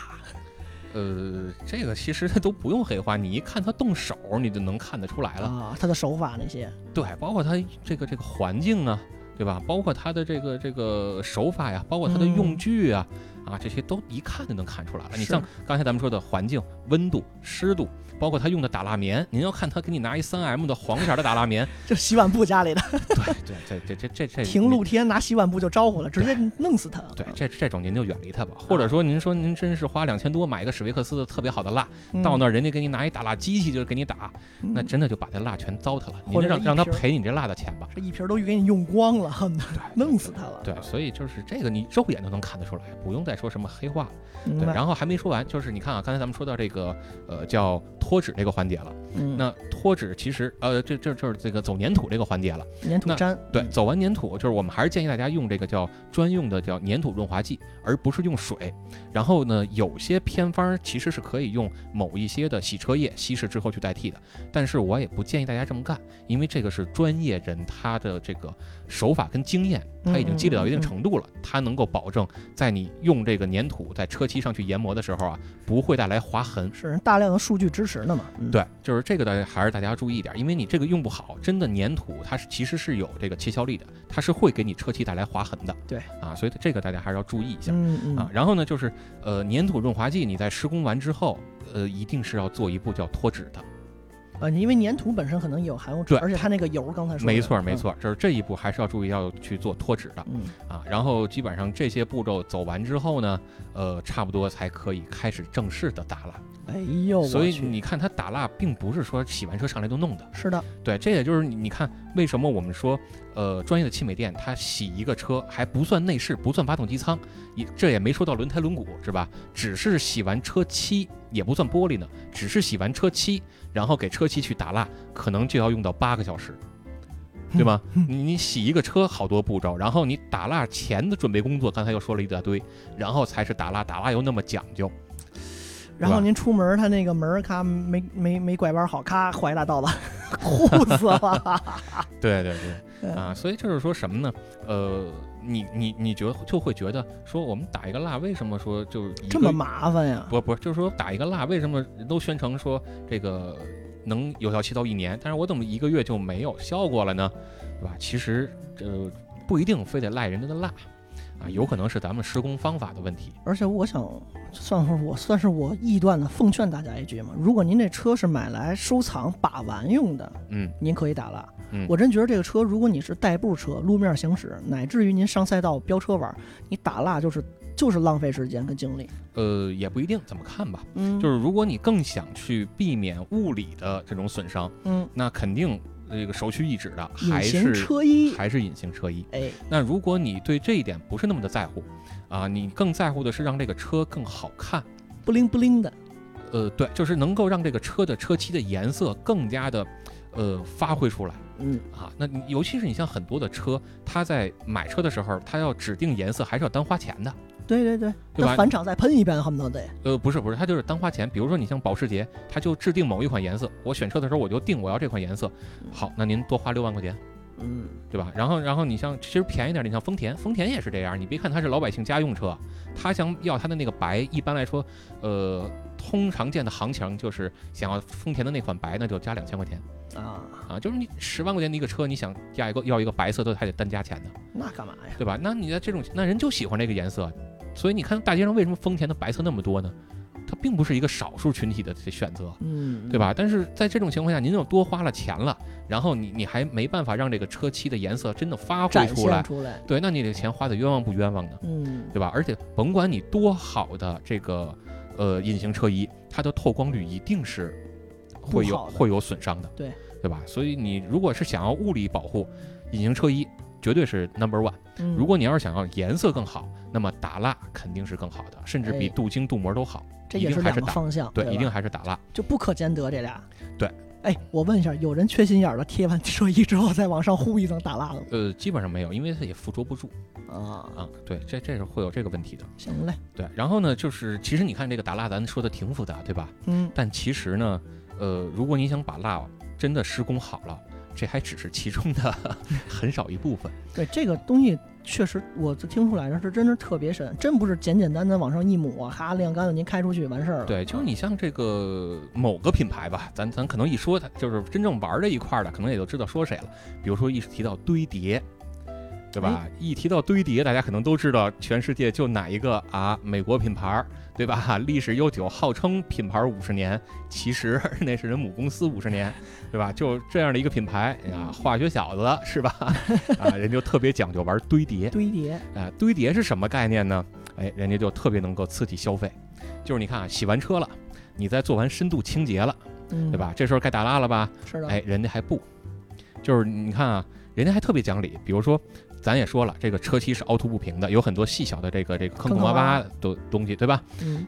Speaker 2: 呃，这个其实都不用黑化，你一看他动手，你就能看得出来了。
Speaker 1: 啊，他的手法那些，
Speaker 2: 对，包括他这个这个环境啊，对吧？包括他的这个这个手法呀，包括他的用
Speaker 1: 嗯
Speaker 2: 具啊，啊，这些都一看就能看出来了。你像刚才咱们说的环境、温度、湿度，包括他用的打蜡棉，您要看他给你拿一三 M 的黄色的打蜡棉，
Speaker 1: 就洗碗布家里的，
Speaker 2: 对对，对这这这这
Speaker 1: 停露天拿洗碗布就招呼了，直接弄死他。
Speaker 2: 对，这这种您就远离他吧，或者说您说您真是花两千多买一个史维克斯的特别好的蜡，
Speaker 1: 嗯
Speaker 2: 到那儿人家给你拿一打蜡机器就给你打，那
Speaker 1: 嗯
Speaker 2: 真的就把这蜡全糟蹋了，您
Speaker 1: 或者
Speaker 2: 就让让他赔你这蜡的钱吧。
Speaker 1: 这一瓶都给你用光了，恨不得弄死他了。
Speaker 2: 对，所以就是这个你肉眼都能看得出来，不用再说什么黑话。对，然后还没说完，就是你看啊，刚才咱们说到这个呃叫脱脂这个环节了，
Speaker 1: 嗯，
Speaker 2: 那脱脂其实呃这这就是这个走粘土这个环节了。
Speaker 1: 粘土粘，
Speaker 2: 对，
Speaker 1: 嗯
Speaker 2: 走完粘土，就是我们还是建议大家用这个叫专用的叫粘土润滑剂，而不是用水。然后呢，有些偏方其实是可以用某一些的洗车液稀释之后去代替的，但是我也不建议大家这么干，因为这个是专业人他的这个手法跟经验，他已经积累到一定程度了，他能够保证在你用这个粘土在车漆上去研磨的时候啊，不会带来划痕。
Speaker 1: 是人大量的数据支持的嘛？嗯，
Speaker 2: 对，就是这个的，还是大家要注意一点，因为你这个用不好，真的粘土它是其实是有这个切削力的，它是会给你车漆带来划痕的。
Speaker 1: 对
Speaker 2: 啊，所以这个大家还是要注意一下、
Speaker 1: 嗯嗯
Speaker 2: 啊。然后呢，就是呃，粘土润滑剂你在施工完之后，呃，一定是要做一步叫脱脂的。
Speaker 1: 啊，因为粘土本身可能有含有而且它那个油刚才说的
Speaker 2: 没错，没，错，就是这一步还是要注意要去做脱脂的
Speaker 1: 嗯
Speaker 2: 啊。然后基本上这些步骤走完之后呢，呃，差不多才可以开始正式的打蜡。
Speaker 1: 嗯，哎呦，
Speaker 2: 所以你看它打蜡并不是说洗完车上来就弄的。
Speaker 1: 是的，
Speaker 2: 对，这也就是你你看为什么我们说，呃，专业的汽美店它洗一个车还不算内饰，不算发动机舱，也这也没说到轮胎轮毂是吧？只是洗完车漆，也不算玻璃呢，只是洗完车漆，然后给车漆去打蜡，可能就要用到八个小时。对吗？你你洗一个车好多步骤，然后你打蜡前的准备工作，刚才又说了一大堆，然后才是打蜡，打蜡又那么讲究，
Speaker 1: 然后您出门，他那个门儿咔没没没拐弯好，咔划一大道子，糊死了。
Speaker 2: 对对对，
Speaker 1: 嗯
Speaker 2: 啊，所以就是说什么呢？呃，你你你觉得就会觉得说，我们打一个蜡，为什么说就是
Speaker 1: 这么麻烦呀？
Speaker 2: 不不，就是说打一个蜡，为什么都宣称说这个能有效期到一年，但是我怎么一个月就没有效果了呢？对吧？其实呃不一定非得赖人家的蜡啊，有可能是咱们施工方法的问题。
Speaker 1: 而且我想，算是我算是我臆断的，奉劝大家一句嘛：如果您这车是买来收藏把玩用的，
Speaker 2: 嗯，
Speaker 1: 您可以打蜡；
Speaker 2: 嗯。
Speaker 1: 我真觉得这个车，如果你是代步车、路面行驶，乃至于您上赛道飙车玩，你打蜡就是就是浪费时间跟精力。
Speaker 2: 呃，也不一定，怎么看吧？
Speaker 1: 嗯，
Speaker 2: 就是如果你更想去避免物理的这种损伤，
Speaker 1: 嗯，
Speaker 2: 那肯定这个首屈一指的还
Speaker 1: 隐形
Speaker 2: 是
Speaker 1: 车衣，
Speaker 2: 还是隐形车衣。
Speaker 1: 哎，
Speaker 2: 那如果你对这一点不是那么的在乎，啊，你更在乎的是让这个车更好看，
Speaker 1: 不灵不灵的，
Speaker 2: 呃，对，就是能够让这个车的车漆的颜色更加的，呃，发挥出来
Speaker 1: 嗯，
Speaker 2: 啊。那你尤其是你像很多的车，它在买车的时候，它要指定颜色还是要单花钱的。
Speaker 1: 对对对，
Speaker 2: 对吧
Speaker 1: 那返厂再喷一遍，恨不得得。
Speaker 2: 呃，不是不是，它就是单花钱。比如说你像保时捷，它就制定某一款颜色，我选车的时候我就定我要这款颜色。好，那您多花六万块钱，
Speaker 1: 嗯，
Speaker 2: 对吧？然后然后你像其实便宜点，你像丰田，丰田也是这样。你别看它是老百姓家用车，他想要它的那个白，一般来说，呃，通常见的行情就是想要丰田的那款白，那就加两千块钱
Speaker 1: 啊，
Speaker 2: 啊。就是你十万块钱的一个车，你想加一个要一个白色，都还得单加钱的，
Speaker 1: 那干嘛呀？
Speaker 2: 对吧？那你的这种那人就喜欢这个颜色，所以你看大街上为什么丰田的白色那么多呢？它并不是一个少数群体的选择。
Speaker 1: 嗯，
Speaker 2: 对吧？但是在这种情况下，您又多花了钱了，然后你你还没办法让这个车漆的颜色真的发挥出来，
Speaker 1: 出来，
Speaker 2: 对，那你这钱花的冤枉不冤枉呢？
Speaker 1: 嗯，
Speaker 2: 对吧？而且甭管你多好的这个呃隐形车衣，它的透光率一定是会有会有损伤的，
Speaker 1: 对
Speaker 2: 对吧？所以你如果是想要物理保护，隐形车衣绝对是 number one。
Speaker 1: 嗯
Speaker 2: 如果你要是想要颜色更好，那么打蜡肯定是更好的，甚至比
Speaker 1: 哎
Speaker 2: 镀金镀膜都好。
Speaker 1: 这也是两个方向，
Speaker 2: 对，一定还是打蜡。
Speaker 1: 就不可兼得这俩。
Speaker 2: 对，
Speaker 1: 哎，我问一下，有人缺心眼儿的贴完车衣之后再往上糊一层打蜡的吗？
Speaker 2: 呃，基本上没有，因为它也附着不住
Speaker 1: 啊，
Speaker 2: 啊。对，这这是会有这个问题的。
Speaker 1: 行嘞，
Speaker 2: 对，然后呢，就是其实你看这个打蜡，咱说的挺复杂，对吧？
Speaker 1: 嗯，
Speaker 2: 但其实呢，呃，如果你想把蜡真的施工好了，这还只是其中的 很少一部分。
Speaker 1: 对这个东西确实，我就听出来了，是真是特别深，真不是简简单单往上一抹，哈晾干了您开出去完事儿了。
Speaker 2: 对，就是你像这个某个品牌吧，咱咱可能一说它，就是真正玩这一块儿的，可能也就知道说谁了。比如说一提到堆叠。对吧？一提到堆叠，大家可能都知道全世界就哪一个啊？美国品牌，对吧？历史悠久，号称品牌五十年，其实 那是人母公司五十年，对吧？就这样的一个品牌啊，化学小子是吧？啊，人就特别讲究玩堆叠。
Speaker 1: 堆叠，
Speaker 2: 啊，堆叠是什么概念呢？哎，人家就特别能够刺激消费，就是你看啊，洗完车了，你再做完深度清洁了，
Speaker 1: 嗯，
Speaker 2: 对？吧？这时候该打蜡了吧？
Speaker 1: 是的，
Speaker 2: 哎，人家还不，就是你看啊，人家还特别讲理，比如说。咱也说了，这个车漆是凹凸不平的，有很多细小的这个这个坑坑洼洼的东西，对吧？
Speaker 1: 嗯，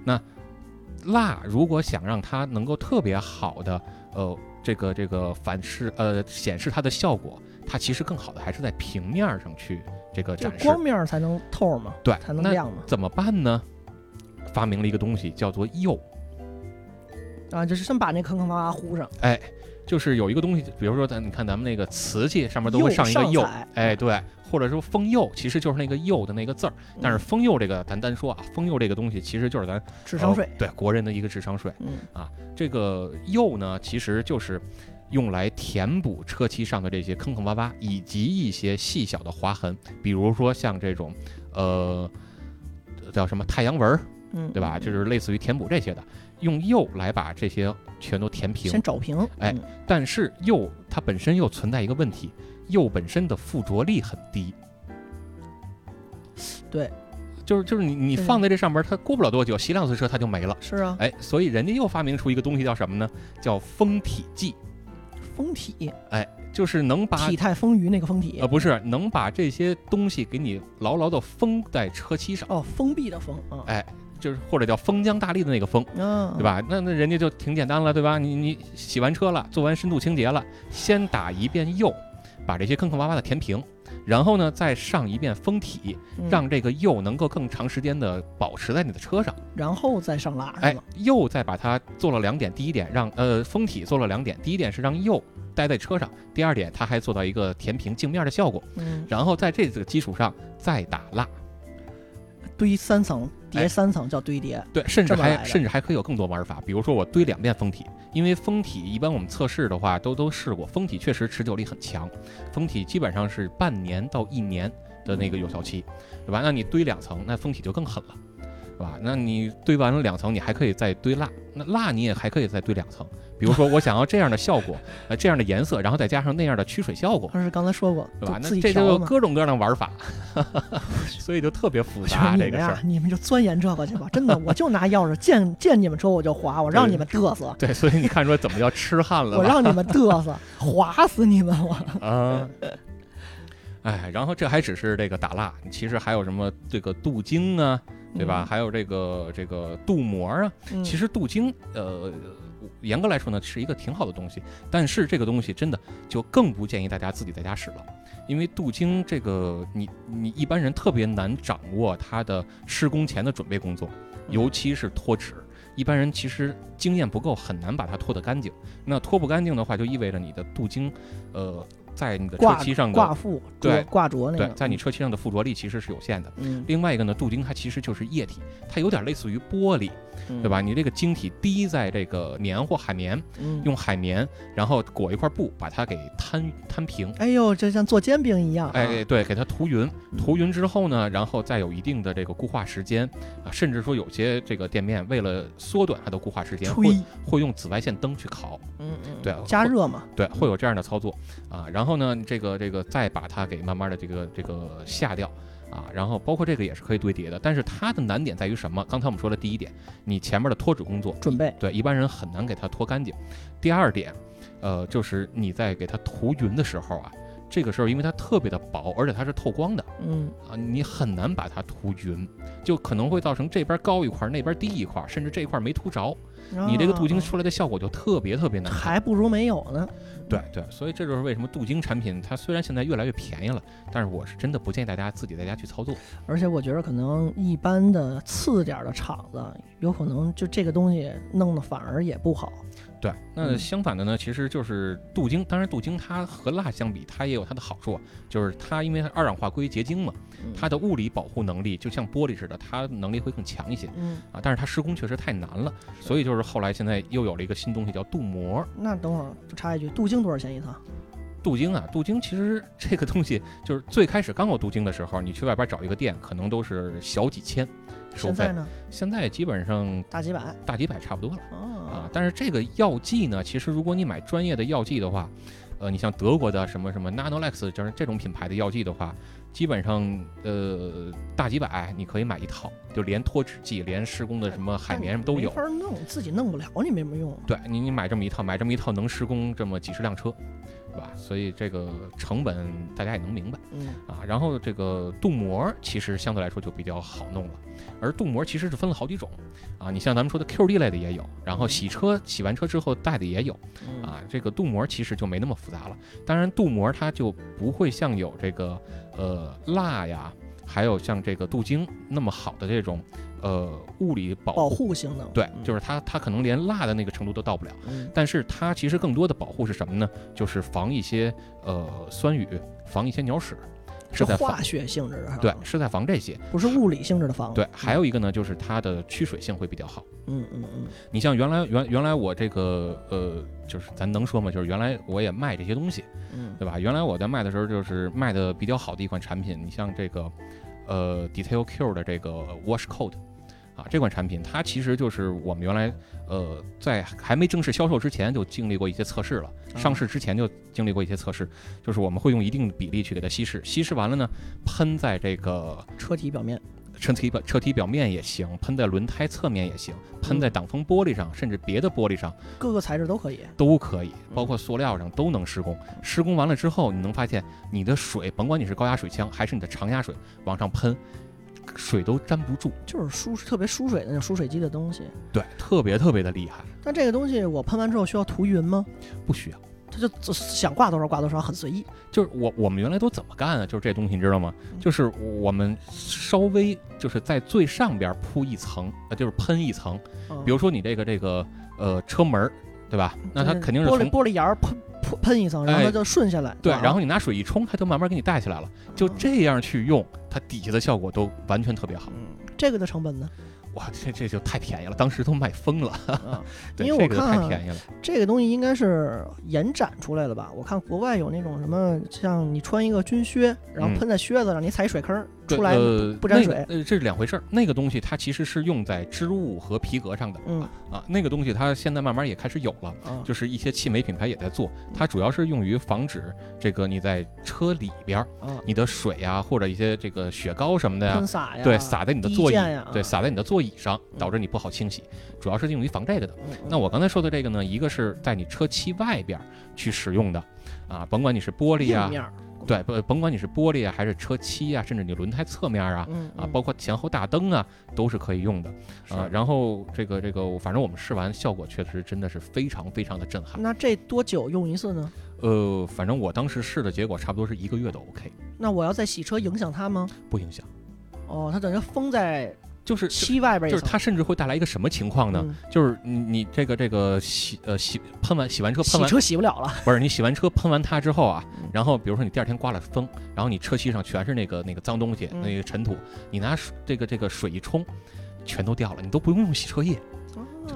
Speaker 2: 蜡如果想让它能够特别好的呃这个这个反示呃显示它的效果，它其实更好的还是在平面上去这个展示。
Speaker 1: 光面儿才能透嘛，
Speaker 2: 对，
Speaker 1: 才能亮嘛。
Speaker 2: 怎么办呢？发明了一个东西叫做釉，
Speaker 1: 啊，就是先把那坑坑洼洼糊上，哎
Speaker 2: 就是有一个东西，比如说咱你看咱们那个瓷器上面都会上一个釉哎，对，或者说封釉，其实就是那个釉的那个字儿。但是
Speaker 1: 嗯
Speaker 2: 封釉这个咱单说啊，封釉这个东西其实就是咱
Speaker 1: 智商税
Speaker 2: 呃，对国人的一个智商税。
Speaker 1: 嗯
Speaker 2: 这个釉呢，其实就是用来填补车漆上的这些坑坑洼洼，以及一些细小的划痕，比如说像这种呃叫什么太阳纹儿，
Speaker 1: 嗯，
Speaker 2: 对吧？就是类似于填补这些的，用釉来把这些全都填平
Speaker 1: 先。找平，
Speaker 2: 哎
Speaker 1: 嗯，
Speaker 2: 但是釉它本身又存在一个问题，釉本身的附着力很低。
Speaker 1: 对，
Speaker 2: 就是就是你你放在这上面，它过不了多久，洗两次车它就没了。
Speaker 1: 是啊，
Speaker 2: 哎，所以人家又发明出一个东西叫什么呢？叫封体剂，
Speaker 1: 封体，哎
Speaker 2: 就是能把
Speaker 1: 体态丰腴那个封体
Speaker 2: 呃，不是能把这些东西给你牢牢的封在车漆上，
Speaker 1: 哦，封闭的封啊，
Speaker 2: 哎，就是或者叫封疆大吏的那个封，
Speaker 1: 嗯，
Speaker 2: 对？吧？那那人家就挺简单了，对吧？你你洗完车了，做完深度清洁了，先打一遍釉，把这些坑坑洼洼的填平，然后呢再上一遍封体，
Speaker 1: 嗯
Speaker 2: 让这个釉能够更长时间的保持在你的车上。
Speaker 1: 然后再上蜡，
Speaker 2: 哎？，釉再把它做了两点，第一点让呃封体做了两点，第一点是让釉待在车上，第二点它还做到一个填平镜面的效果。
Speaker 1: 嗯，
Speaker 2: 然后在这个基础上再打蜡，
Speaker 1: 堆三层，叠
Speaker 2: 哎
Speaker 1: 三层叫堆叠，
Speaker 2: 对，甚至还甚至还可以有更多玩法，比如说我堆两遍封体，因为封体一般我们测试的话都都试过，封体确实持久力很强，封体基本上是半年到一年的那个有效期，对吧？那你堆两层，那封体就更狠了。是吧？那你堆完了两层，你还可以再堆蜡，那蜡你也还可以再堆两层。比如说我想要这样的效果，呃，这样的颜色，然后再加上那样的驱水效果，
Speaker 1: 但是刚才说过，
Speaker 2: 对吧？那这就。各种各样的玩法，所以就特别复杂这个事儿。，
Speaker 1: 你们就钻研这个去吧，真的，我就拿钥匙见见你们车我就划，我让你们嘚瑟，
Speaker 2: 对，所以你看出来怎么叫痴汉了？
Speaker 1: 我让你们嘚瑟，划死你们我。
Speaker 2: 啊。哎，然后这还只是这个打蜡，其实还有什么这个镀晶啊，对吧？
Speaker 1: 嗯
Speaker 2: 还有这个这个镀膜啊。
Speaker 1: 嗯
Speaker 2: 其实镀晶，呃，严格来说呢，是一个挺好的东西，但是这个东西真的就更不建议大家自己在家使了，因为镀晶这个你你一般人特别难掌握它的施工前的准备工作，
Speaker 1: 嗯
Speaker 2: 尤其是脱脂。一般人其实经验不够，很难把它脱得干净。那脱不干净的话，就意味着你的镀晶，呃，在你的车漆上的
Speaker 1: 挂附
Speaker 2: 对
Speaker 1: 挂着那个，，
Speaker 2: 对在你车漆上的附着力其实是有限的。
Speaker 1: 嗯，
Speaker 2: 另外一个呢，镀晶它其实就是液体，它有点类似于玻璃，
Speaker 1: 嗯
Speaker 2: 对吧？？你这个晶体滴在这个棉或海绵，
Speaker 1: 嗯，
Speaker 2: 用海绵，然后裹一块布把它给摊摊平。
Speaker 1: 哎呦，就像做煎饼一样啊，
Speaker 2: 哎，对，给它涂匀，
Speaker 1: 嗯
Speaker 2: 涂匀之后呢，然后再有一定的这个固化时间啊，甚至说有些这个店面为了缩短它的固化时间，会，会用紫外线灯去烤，
Speaker 1: 嗯嗯，
Speaker 2: 对
Speaker 1: 加热嘛，
Speaker 2: 对，会有这样的操作啊。然后呢，这个这个再把它给慢慢的这个这个下掉啊，然后包括这个也是可以堆叠的，但是它的难点在于什么？刚才我们说的第一点，你前面的脱脂工作
Speaker 1: 准备，
Speaker 2: 对一般人很难给它脱干净。第二点，呃，就是你在给它涂匀的时候啊，这个时候因为它特别的薄，而且它是透光的
Speaker 1: 嗯，
Speaker 2: 啊，你很难把它涂匀，就可能会造成这边高一块，那边低一块，甚至这一块没涂着，你这个镀晶
Speaker 1: 啊
Speaker 2: 出来的效果就特别特别难看。
Speaker 1: 还不如没有呢。
Speaker 2: 对对，所以这就是为什么镀晶产品它虽然现在越来越便宜了，但是我是真的不建议大家自己在家去操作。
Speaker 1: 而且我觉得可能一般的次点儿的厂子，有可能就这个东西弄得反而也不好。
Speaker 2: 对，那
Speaker 1: 嗯
Speaker 2: 相反的呢，其实就是镀晶。当然，镀晶它和蜡相比，它也有它的好处啊，就是它因为它二氧化硅结晶嘛，
Speaker 1: 嗯
Speaker 2: 它的物理保护能力就像玻璃似的，它能力会更强一些
Speaker 1: 嗯，
Speaker 2: 啊。但是它施工确实太难了，所以就是后来现在又有了一个新东西叫镀膜。
Speaker 1: 那等会儿就插一句，镀晶多少钱一套？
Speaker 2: 镀晶啊，镀晶其实这个东西就是最开始刚有镀晶的时候，你去外边找一个店，可能都是小几千收费，
Speaker 1: 现在呢，
Speaker 2: 现在基本上
Speaker 1: 大几百
Speaker 2: 大几百差不多了。
Speaker 1: 啊
Speaker 2: 啊，但是这个药剂呢，其实如果你买专业的药剂的话，呃，你像德国的什么什么 Nanolex 就是这种品牌的药剂的话，基本上呃大几百你可以买一套，就连脱脂剂、连施工的什么海绵什么都有
Speaker 1: 没。法弄，自己弄不了，你没什么用。
Speaker 2: 对你，你买这么一套，买这么一套能施工这么几十辆车，是吧？所以这个成本大家也能明白
Speaker 1: 嗯
Speaker 2: 啊。然后这个镀膜其实相对来说就比较好弄了，而镀膜其实是分了好几种啊。你像咱们说的 QD 类的也有，然后洗车洗完车之后带的也有。
Speaker 1: 嗯
Speaker 2: 啊，这个镀膜其实就没那么复杂了。当然，镀膜它就不会像有这个呃蜡呀，还有像这个镀晶那么好的这种呃物理保
Speaker 1: 保
Speaker 2: 护。
Speaker 1: 性能。
Speaker 2: 对，
Speaker 1: 嗯
Speaker 2: 就是它，它可能连蜡的那个程度都到不了。
Speaker 1: 嗯
Speaker 2: 但是它其实更多的保护是什么呢？就是防一些呃酸雨，防一些鸟屎，是在
Speaker 1: 化学性质的，
Speaker 2: 对，，是在防这些。
Speaker 1: 不是物理性质的防。
Speaker 2: 对，还有一个呢，就是它的驱水性会比较好。
Speaker 1: 嗯嗯嗯
Speaker 2: 你像原来原原来我这个呃，就是咱能说吗？就是原来我也卖这些东西，
Speaker 1: 嗯
Speaker 2: 对吧？原来我在卖的时候，就是卖的比较好的一款产品。你像这个，呃，Detail Q 的这个 Wash Coat，啊，这款产品它其实就是我们原来呃在还没正式销售之前就经历过一些测试了，
Speaker 1: 啊
Speaker 2: 上市之前就经历过一些测试，就是我们会用一定的比例去给它稀释，稀释完了呢，喷在这个
Speaker 1: 车体表面。
Speaker 2: 车体表车体表面也行，喷在轮胎侧面也行，喷
Speaker 1: 嗯
Speaker 2: 在挡风玻璃上，甚至别的玻璃上
Speaker 1: 各个材质都可以。
Speaker 2: 都可以，
Speaker 1: 嗯
Speaker 2: 包括塑料上都能施工。施工完了之后，你能发现你的水，甭管你是高压水枪还是你的常压水往上喷，水都粘不住，
Speaker 1: 就是疏特别疏水的那种疏水机的东西。
Speaker 2: 对，特别特别的厉害，
Speaker 1: 但这个东西我喷完之后需要涂匀吗？
Speaker 2: 不需要。
Speaker 1: 它就就想挂多少挂多少，很随意。
Speaker 2: 就是我我们原来都怎么干啊？就是这东西你知道吗？
Speaker 1: 嗯
Speaker 2: 就是我们稍微就是在最上边铺一层，呃，就是喷一层。
Speaker 1: 嗯
Speaker 2: 比如说你这个这个呃车门，对吧？那它肯定是玻璃
Speaker 1: 玻璃沿儿喷喷喷一层，然后
Speaker 2: 哎
Speaker 1: 它就顺下来。
Speaker 2: 对，然后你拿水一冲，它就慢慢给你带起来了。就
Speaker 1: 嗯
Speaker 2: 这样去用，它底下的效果都完全特别好。
Speaker 1: 嗯，这个的成本呢？
Speaker 2: 哇，这这就太便宜了，当时都卖疯了。
Speaker 1: 啊，
Speaker 2: 对，
Speaker 1: 因为我
Speaker 2: 这个就
Speaker 1: 看
Speaker 2: 便宜了。
Speaker 1: 这个东西应该是延展出来了吧？我看国外有那种什么，像你穿一个军靴，然后
Speaker 2: 嗯
Speaker 1: 喷在靴子上，你踩水坑出来
Speaker 2: 呃
Speaker 1: 不沾水
Speaker 2: 那个呃，这是两回事儿。那个东西它其实是用在织物和皮革上的
Speaker 1: 嗯
Speaker 2: 啊，那个东西它现在慢慢也开始有了。
Speaker 1: 啊，
Speaker 2: 就是一些汽美品牌也在做，它主要是用于防止这个你在车里边儿，
Speaker 1: 啊
Speaker 2: 你的水呀、或者一些这个雪糕什么的呀
Speaker 1: 喷，洒呀，
Speaker 2: 对，洒在你的座椅对，
Speaker 1: 啊
Speaker 2: 洒在你的座椅上，
Speaker 1: 嗯
Speaker 2: 导致你不好清洗，主要是用于防这个的。那我刚才说的这个呢，一个是在你车漆外边儿去使用的，啊，甭管你是玻璃啊，对，不，甭管你是玻璃啊，还是车漆啊，甚至你轮胎侧面啊，
Speaker 1: 嗯
Speaker 2: 啊，包括前后大灯啊，都是可以用的啊。然后这个这个，反正我们试完效果确实真的是非常非常的震撼。
Speaker 1: 那这多久用一次呢？
Speaker 2: 呃，反正我当时试的结果差不多是一个月都 OK，
Speaker 1: 那我要在洗车影响它吗？
Speaker 2: 不影响。
Speaker 1: 哦，它等于封在
Speaker 2: 就是
Speaker 1: 漆外边
Speaker 2: 就是它甚至会带来一个什么情况呢？
Speaker 1: 嗯。
Speaker 2: 就是你你这个这个洗呃洗喷完洗完车喷完
Speaker 1: 洗车洗不了了，
Speaker 2: 不是你洗完车喷完它之后啊
Speaker 1: 嗯，
Speaker 2: 然后比如说你第二天刮了风，然后你车漆上全是那个那个脏东西，
Speaker 1: 嗯。
Speaker 2: 那个尘土，你拿水这个这个水一冲，全都掉了，你都不用用洗车液，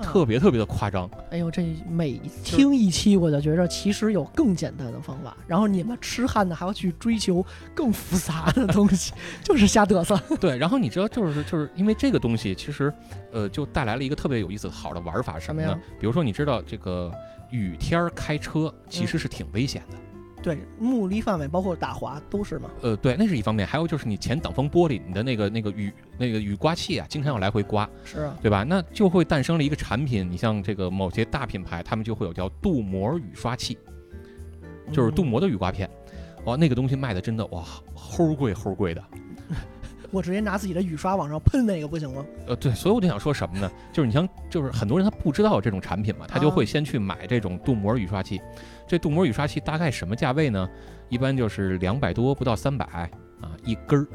Speaker 2: 特别特别的夸张。
Speaker 1: 哎呦，这每听一期我就觉着其实有更简单的方法，然后你们痴汉的还要去追求更复杂的东西，就是瞎嘚瑟。
Speaker 2: 对，然后你知道就是就是因为这个东西，其实呃就带来了一个特别有意思的好的玩法是什么
Speaker 1: 呀？
Speaker 2: 比如说你知道这个雨天儿开车
Speaker 1: 嗯
Speaker 2: 其实是挺危险的。
Speaker 1: 对，目力范围包括打滑都是嘛。
Speaker 2: 呃，对，那是一方面，还有就是你前挡风玻璃，你的那个那个雨那个雨刮器啊，经常要来回刮，
Speaker 1: 是啊，
Speaker 2: 对吧？那就会诞生了一个产品，你像这个某些大品牌，他们就会有叫镀膜雨刷器，就是镀
Speaker 1: 嗯。
Speaker 2: 膜的雨刮片。哇，那个东西卖的真的哇，齁贵齁贵的。
Speaker 1: 我直接拿自己的雨刷往上喷那个不行吗？
Speaker 2: 呃，对，所以我就想说什么呢？就是你像，就是很多人他不知道有这种产品嘛，他就会先去买这种镀膜雨刷器。这镀膜雨刷器大概什么价位呢？一般就是两百多，不到三百啊，一根儿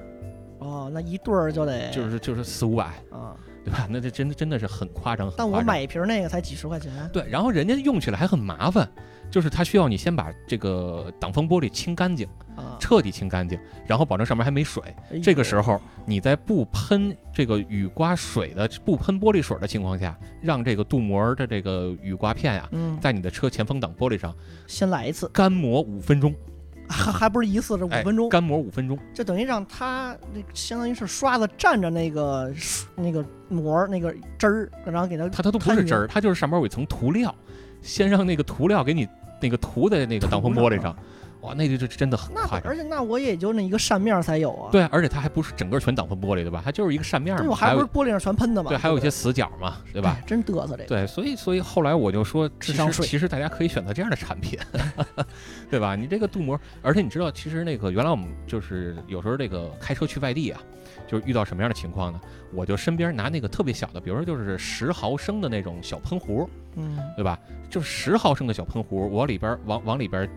Speaker 1: 哦，那一对儿就得
Speaker 2: 就是就是四五百，
Speaker 1: 啊。
Speaker 2: 对吧？那这真的真的是很夸张。
Speaker 1: 但我买一瓶那个才几十块钱。
Speaker 2: 对，然后人家用起来还很麻烦，就是它需要你先把这个挡风玻璃清干净，
Speaker 1: 啊，
Speaker 2: 彻底清干净，然后保证上面还没水。这个时候你在不喷这个雨刮水的、不喷玻璃水的情况下，让这个镀膜的这个雨刮片呀、
Speaker 1: 嗯，
Speaker 2: 在你的车前风挡玻璃上
Speaker 1: 先来一次，
Speaker 2: 干磨五分钟，
Speaker 1: 还 还不是一次，是五
Speaker 2: 哎
Speaker 1: 分钟，
Speaker 2: 干磨五分钟。
Speaker 1: 就等于让它那相当于是刷子蘸着那个那个膜那个汁儿，然后给它
Speaker 2: 它它都不是汁儿，它就是上面有一层涂料，先让那个涂料给你那个涂在那个挡风玻璃上，哇，那就就真的很
Speaker 1: 那
Speaker 2: 夸张
Speaker 1: 而。且那我也就那一个扇面儿才有啊。
Speaker 2: 对，而且它还不是整个全挡风玻璃，对吧？它就是一个扇面嘛，
Speaker 1: 我还
Speaker 2: 还
Speaker 1: 不是玻璃上全喷的嘛。
Speaker 2: 对，还有一些死角嘛，对吧？
Speaker 1: 哎真嘚瑟这个。
Speaker 2: 对，所以所以后来我就说，其实
Speaker 1: 智商税
Speaker 2: 其实大家可以选择这样的产品，对吧？你这个镀膜，而且你知道，其实那个原来我们就是有时候这个开车去外地啊，就是遇到什么样的情况呢？我就身边拿那个特别小的，比如说就是十毫升的那种小喷壶，
Speaker 1: 嗯，
Speaker 2: 对吧？就十毫升的小喷壶，我里边往往里边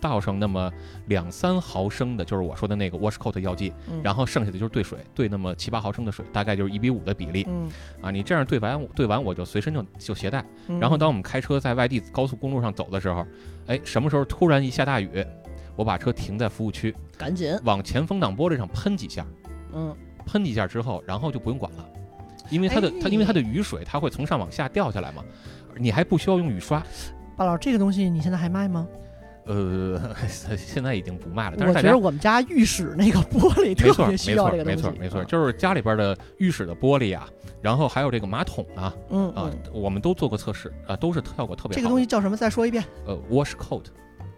Speaker 2: 倒上那么两三毫升的，就是我说的那个 Washcoat 药剂，
Speaker 1: 嗯
Speaker 2: 然后剩下的就是兑水，兑那么七八毫升的水，大概就是一比五的比例
Speaker 1: 嗯，
Speaker 2: 啊。你这样兑完兑完，我就随身就就携带。
Speaker 1: 嗯
Speaker 2: 然后当我们开车在外地高速公路上走的时候，哎，什么时候突然一下大雨，我把车停在服务区，
Speaker 1: 赶紧，
Speaker 2: 往前风挡玻璃上喷几下，
Speaker 1: 嗯，
Speaker 2: 喷几下之后，然后就不用管了，因为它的它因为它的雨水它会从上往下掉下来嘛，你还不需要用雨刷。
Speaker 1: 巴老这个东西你现在还卖吗？
Speaker 2: 呃，现在已经不卖了，但是
Speaker 1: 我觉得我们家浴室那个玻璃，特别需要这个，东西。
Speaker 2: 没错，没错，
Speaker 1: 啊
Speaker 2: 就是家里边的浴室的玻璃啊，然后还有这个马桶啊
Speaker 1: 嗯
Speaker 2: 啊
Speaker 1: 嗯，，
Speaker 2: 我们都做过测试啊，都是效果特别好。
Speaker 1: 这个东西叫什么？再说一遍。
Speaker 2: 呃，Washcoat，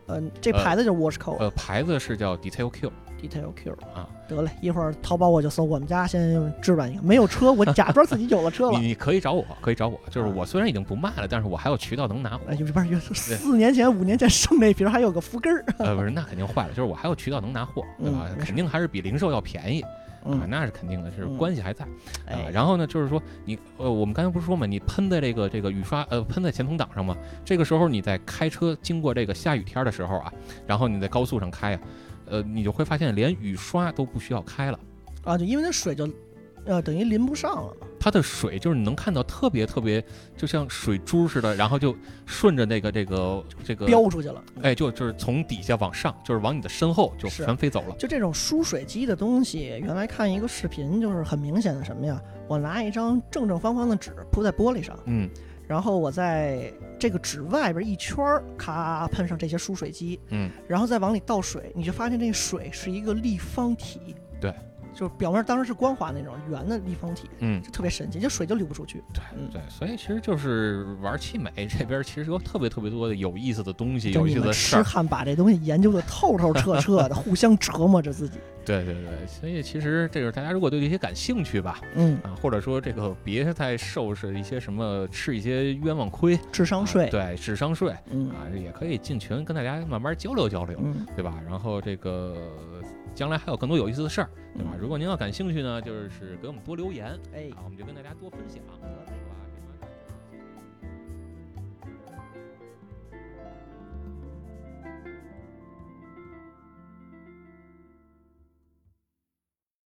Speaker 1: 嗯，这牌子就是 Washcoat
Speaker 2: 呃，牌子是叫 Detail Q
Speaker 1: Detail Q
Speaker 2: 啊。
Speaker 1: 得嘞，一会儿淘宝我就搜我们家先置办一个。没有车，我假装自己有了车了
Speaker 2: 你。你可以找我，可以找我，就是
Speaker 1: 啊
Speaker 2: 我虽然已经不卖了，但是我还有渠道能拿回
Speaker 1: 哎，
Speaker 2: 来。
Speaker 1: 就是不是四年前、五年前剩那瓶还有个福根儿。
Speaker 2: 呃，不是，那肯定坏了，就是我还有渠道能拿货，对吧
Speaker 1: 嗯？
Speaker 2: 肯定还是比零售要便宜啊，
Speaker 1: 嗯，
Speaker 2: 那是肯定的，是
Speaker 1: 嗯
Speaker 2: 关系还在啊。
Speaker 1: 哎，
Speaker 2: 然后呢，就是说你呃，我们刚才不是说嘛，你喷在这个这个雨刷呃喷在前风挡上嘛，这个时候你在开车经过这个下雨天的时候啊，然后你在高速上开啊，呃，你就会发现连雨刷都不需要开了。
Speaker 1: 啊，就因为那水就，呃，等于淋不上了嘛。
Speaker 2: 它的水就是你能看到特别特别，就像水珠似的，然后就顺着那个这个这个，
Speaker 1: 飙出去了。
Speaker 2: 哎，就就是从底下往上，就是往你的身后就全飞走了。
Speaker 1: 就这种输水机的东西，原来看一个视频，就是很明显的什么呀？我拿一张正正方方的纸铺在玻璃上，
Speaker 2: 嗯
Speaker 1: 然后我在这个纸外边一圈儿，咔喷上这些输水机，
Speaker 2: 嗯，
Speaker 1: 然后再往里倒水，你就发现这个水是一个立方体。
Speaker 2: 对。
Speaker 1: 就是表面当时是光滑那种圆的立方体，
Speaker 2: 嗯，
Speaker 1: 就特别神奇，就水就流不出去。
Speaker 2: 对
Speaker 1: 嗯
Speaker 2: 对，所以其实就是玩奇美这边其实有特别特别多的有意思的东西，有意思的事儿。
Speaker 1: 痴汉把这东西研究的透透彻彻的，互相折磨着自己。
Speaker 2: 对对对，所以其实这个大家如果对这些感兴趣吧，
Speaker 1: 嗯，
Speaker 2: 啊，或者说这个别再受是一些什么吃一些冤枉亏，啊
Speaker 1: 智商税。
Speaker 2: 对智商税
Speaker 1: 嗯
Speaker 2: 啊，也可以进群跟大家慢慢交流交流，
Speaker 1: 嗯，
Speaker 2: 对吧？然后这个将来还有更多有意思的事儿，对吧？
Speaker 1: 嗯
Speaker 2: 如果您要感兴趣呢，就是给我们多留言
Speaker 1: 哎，
Speaker 2: 啊，我们就跟大家多分享。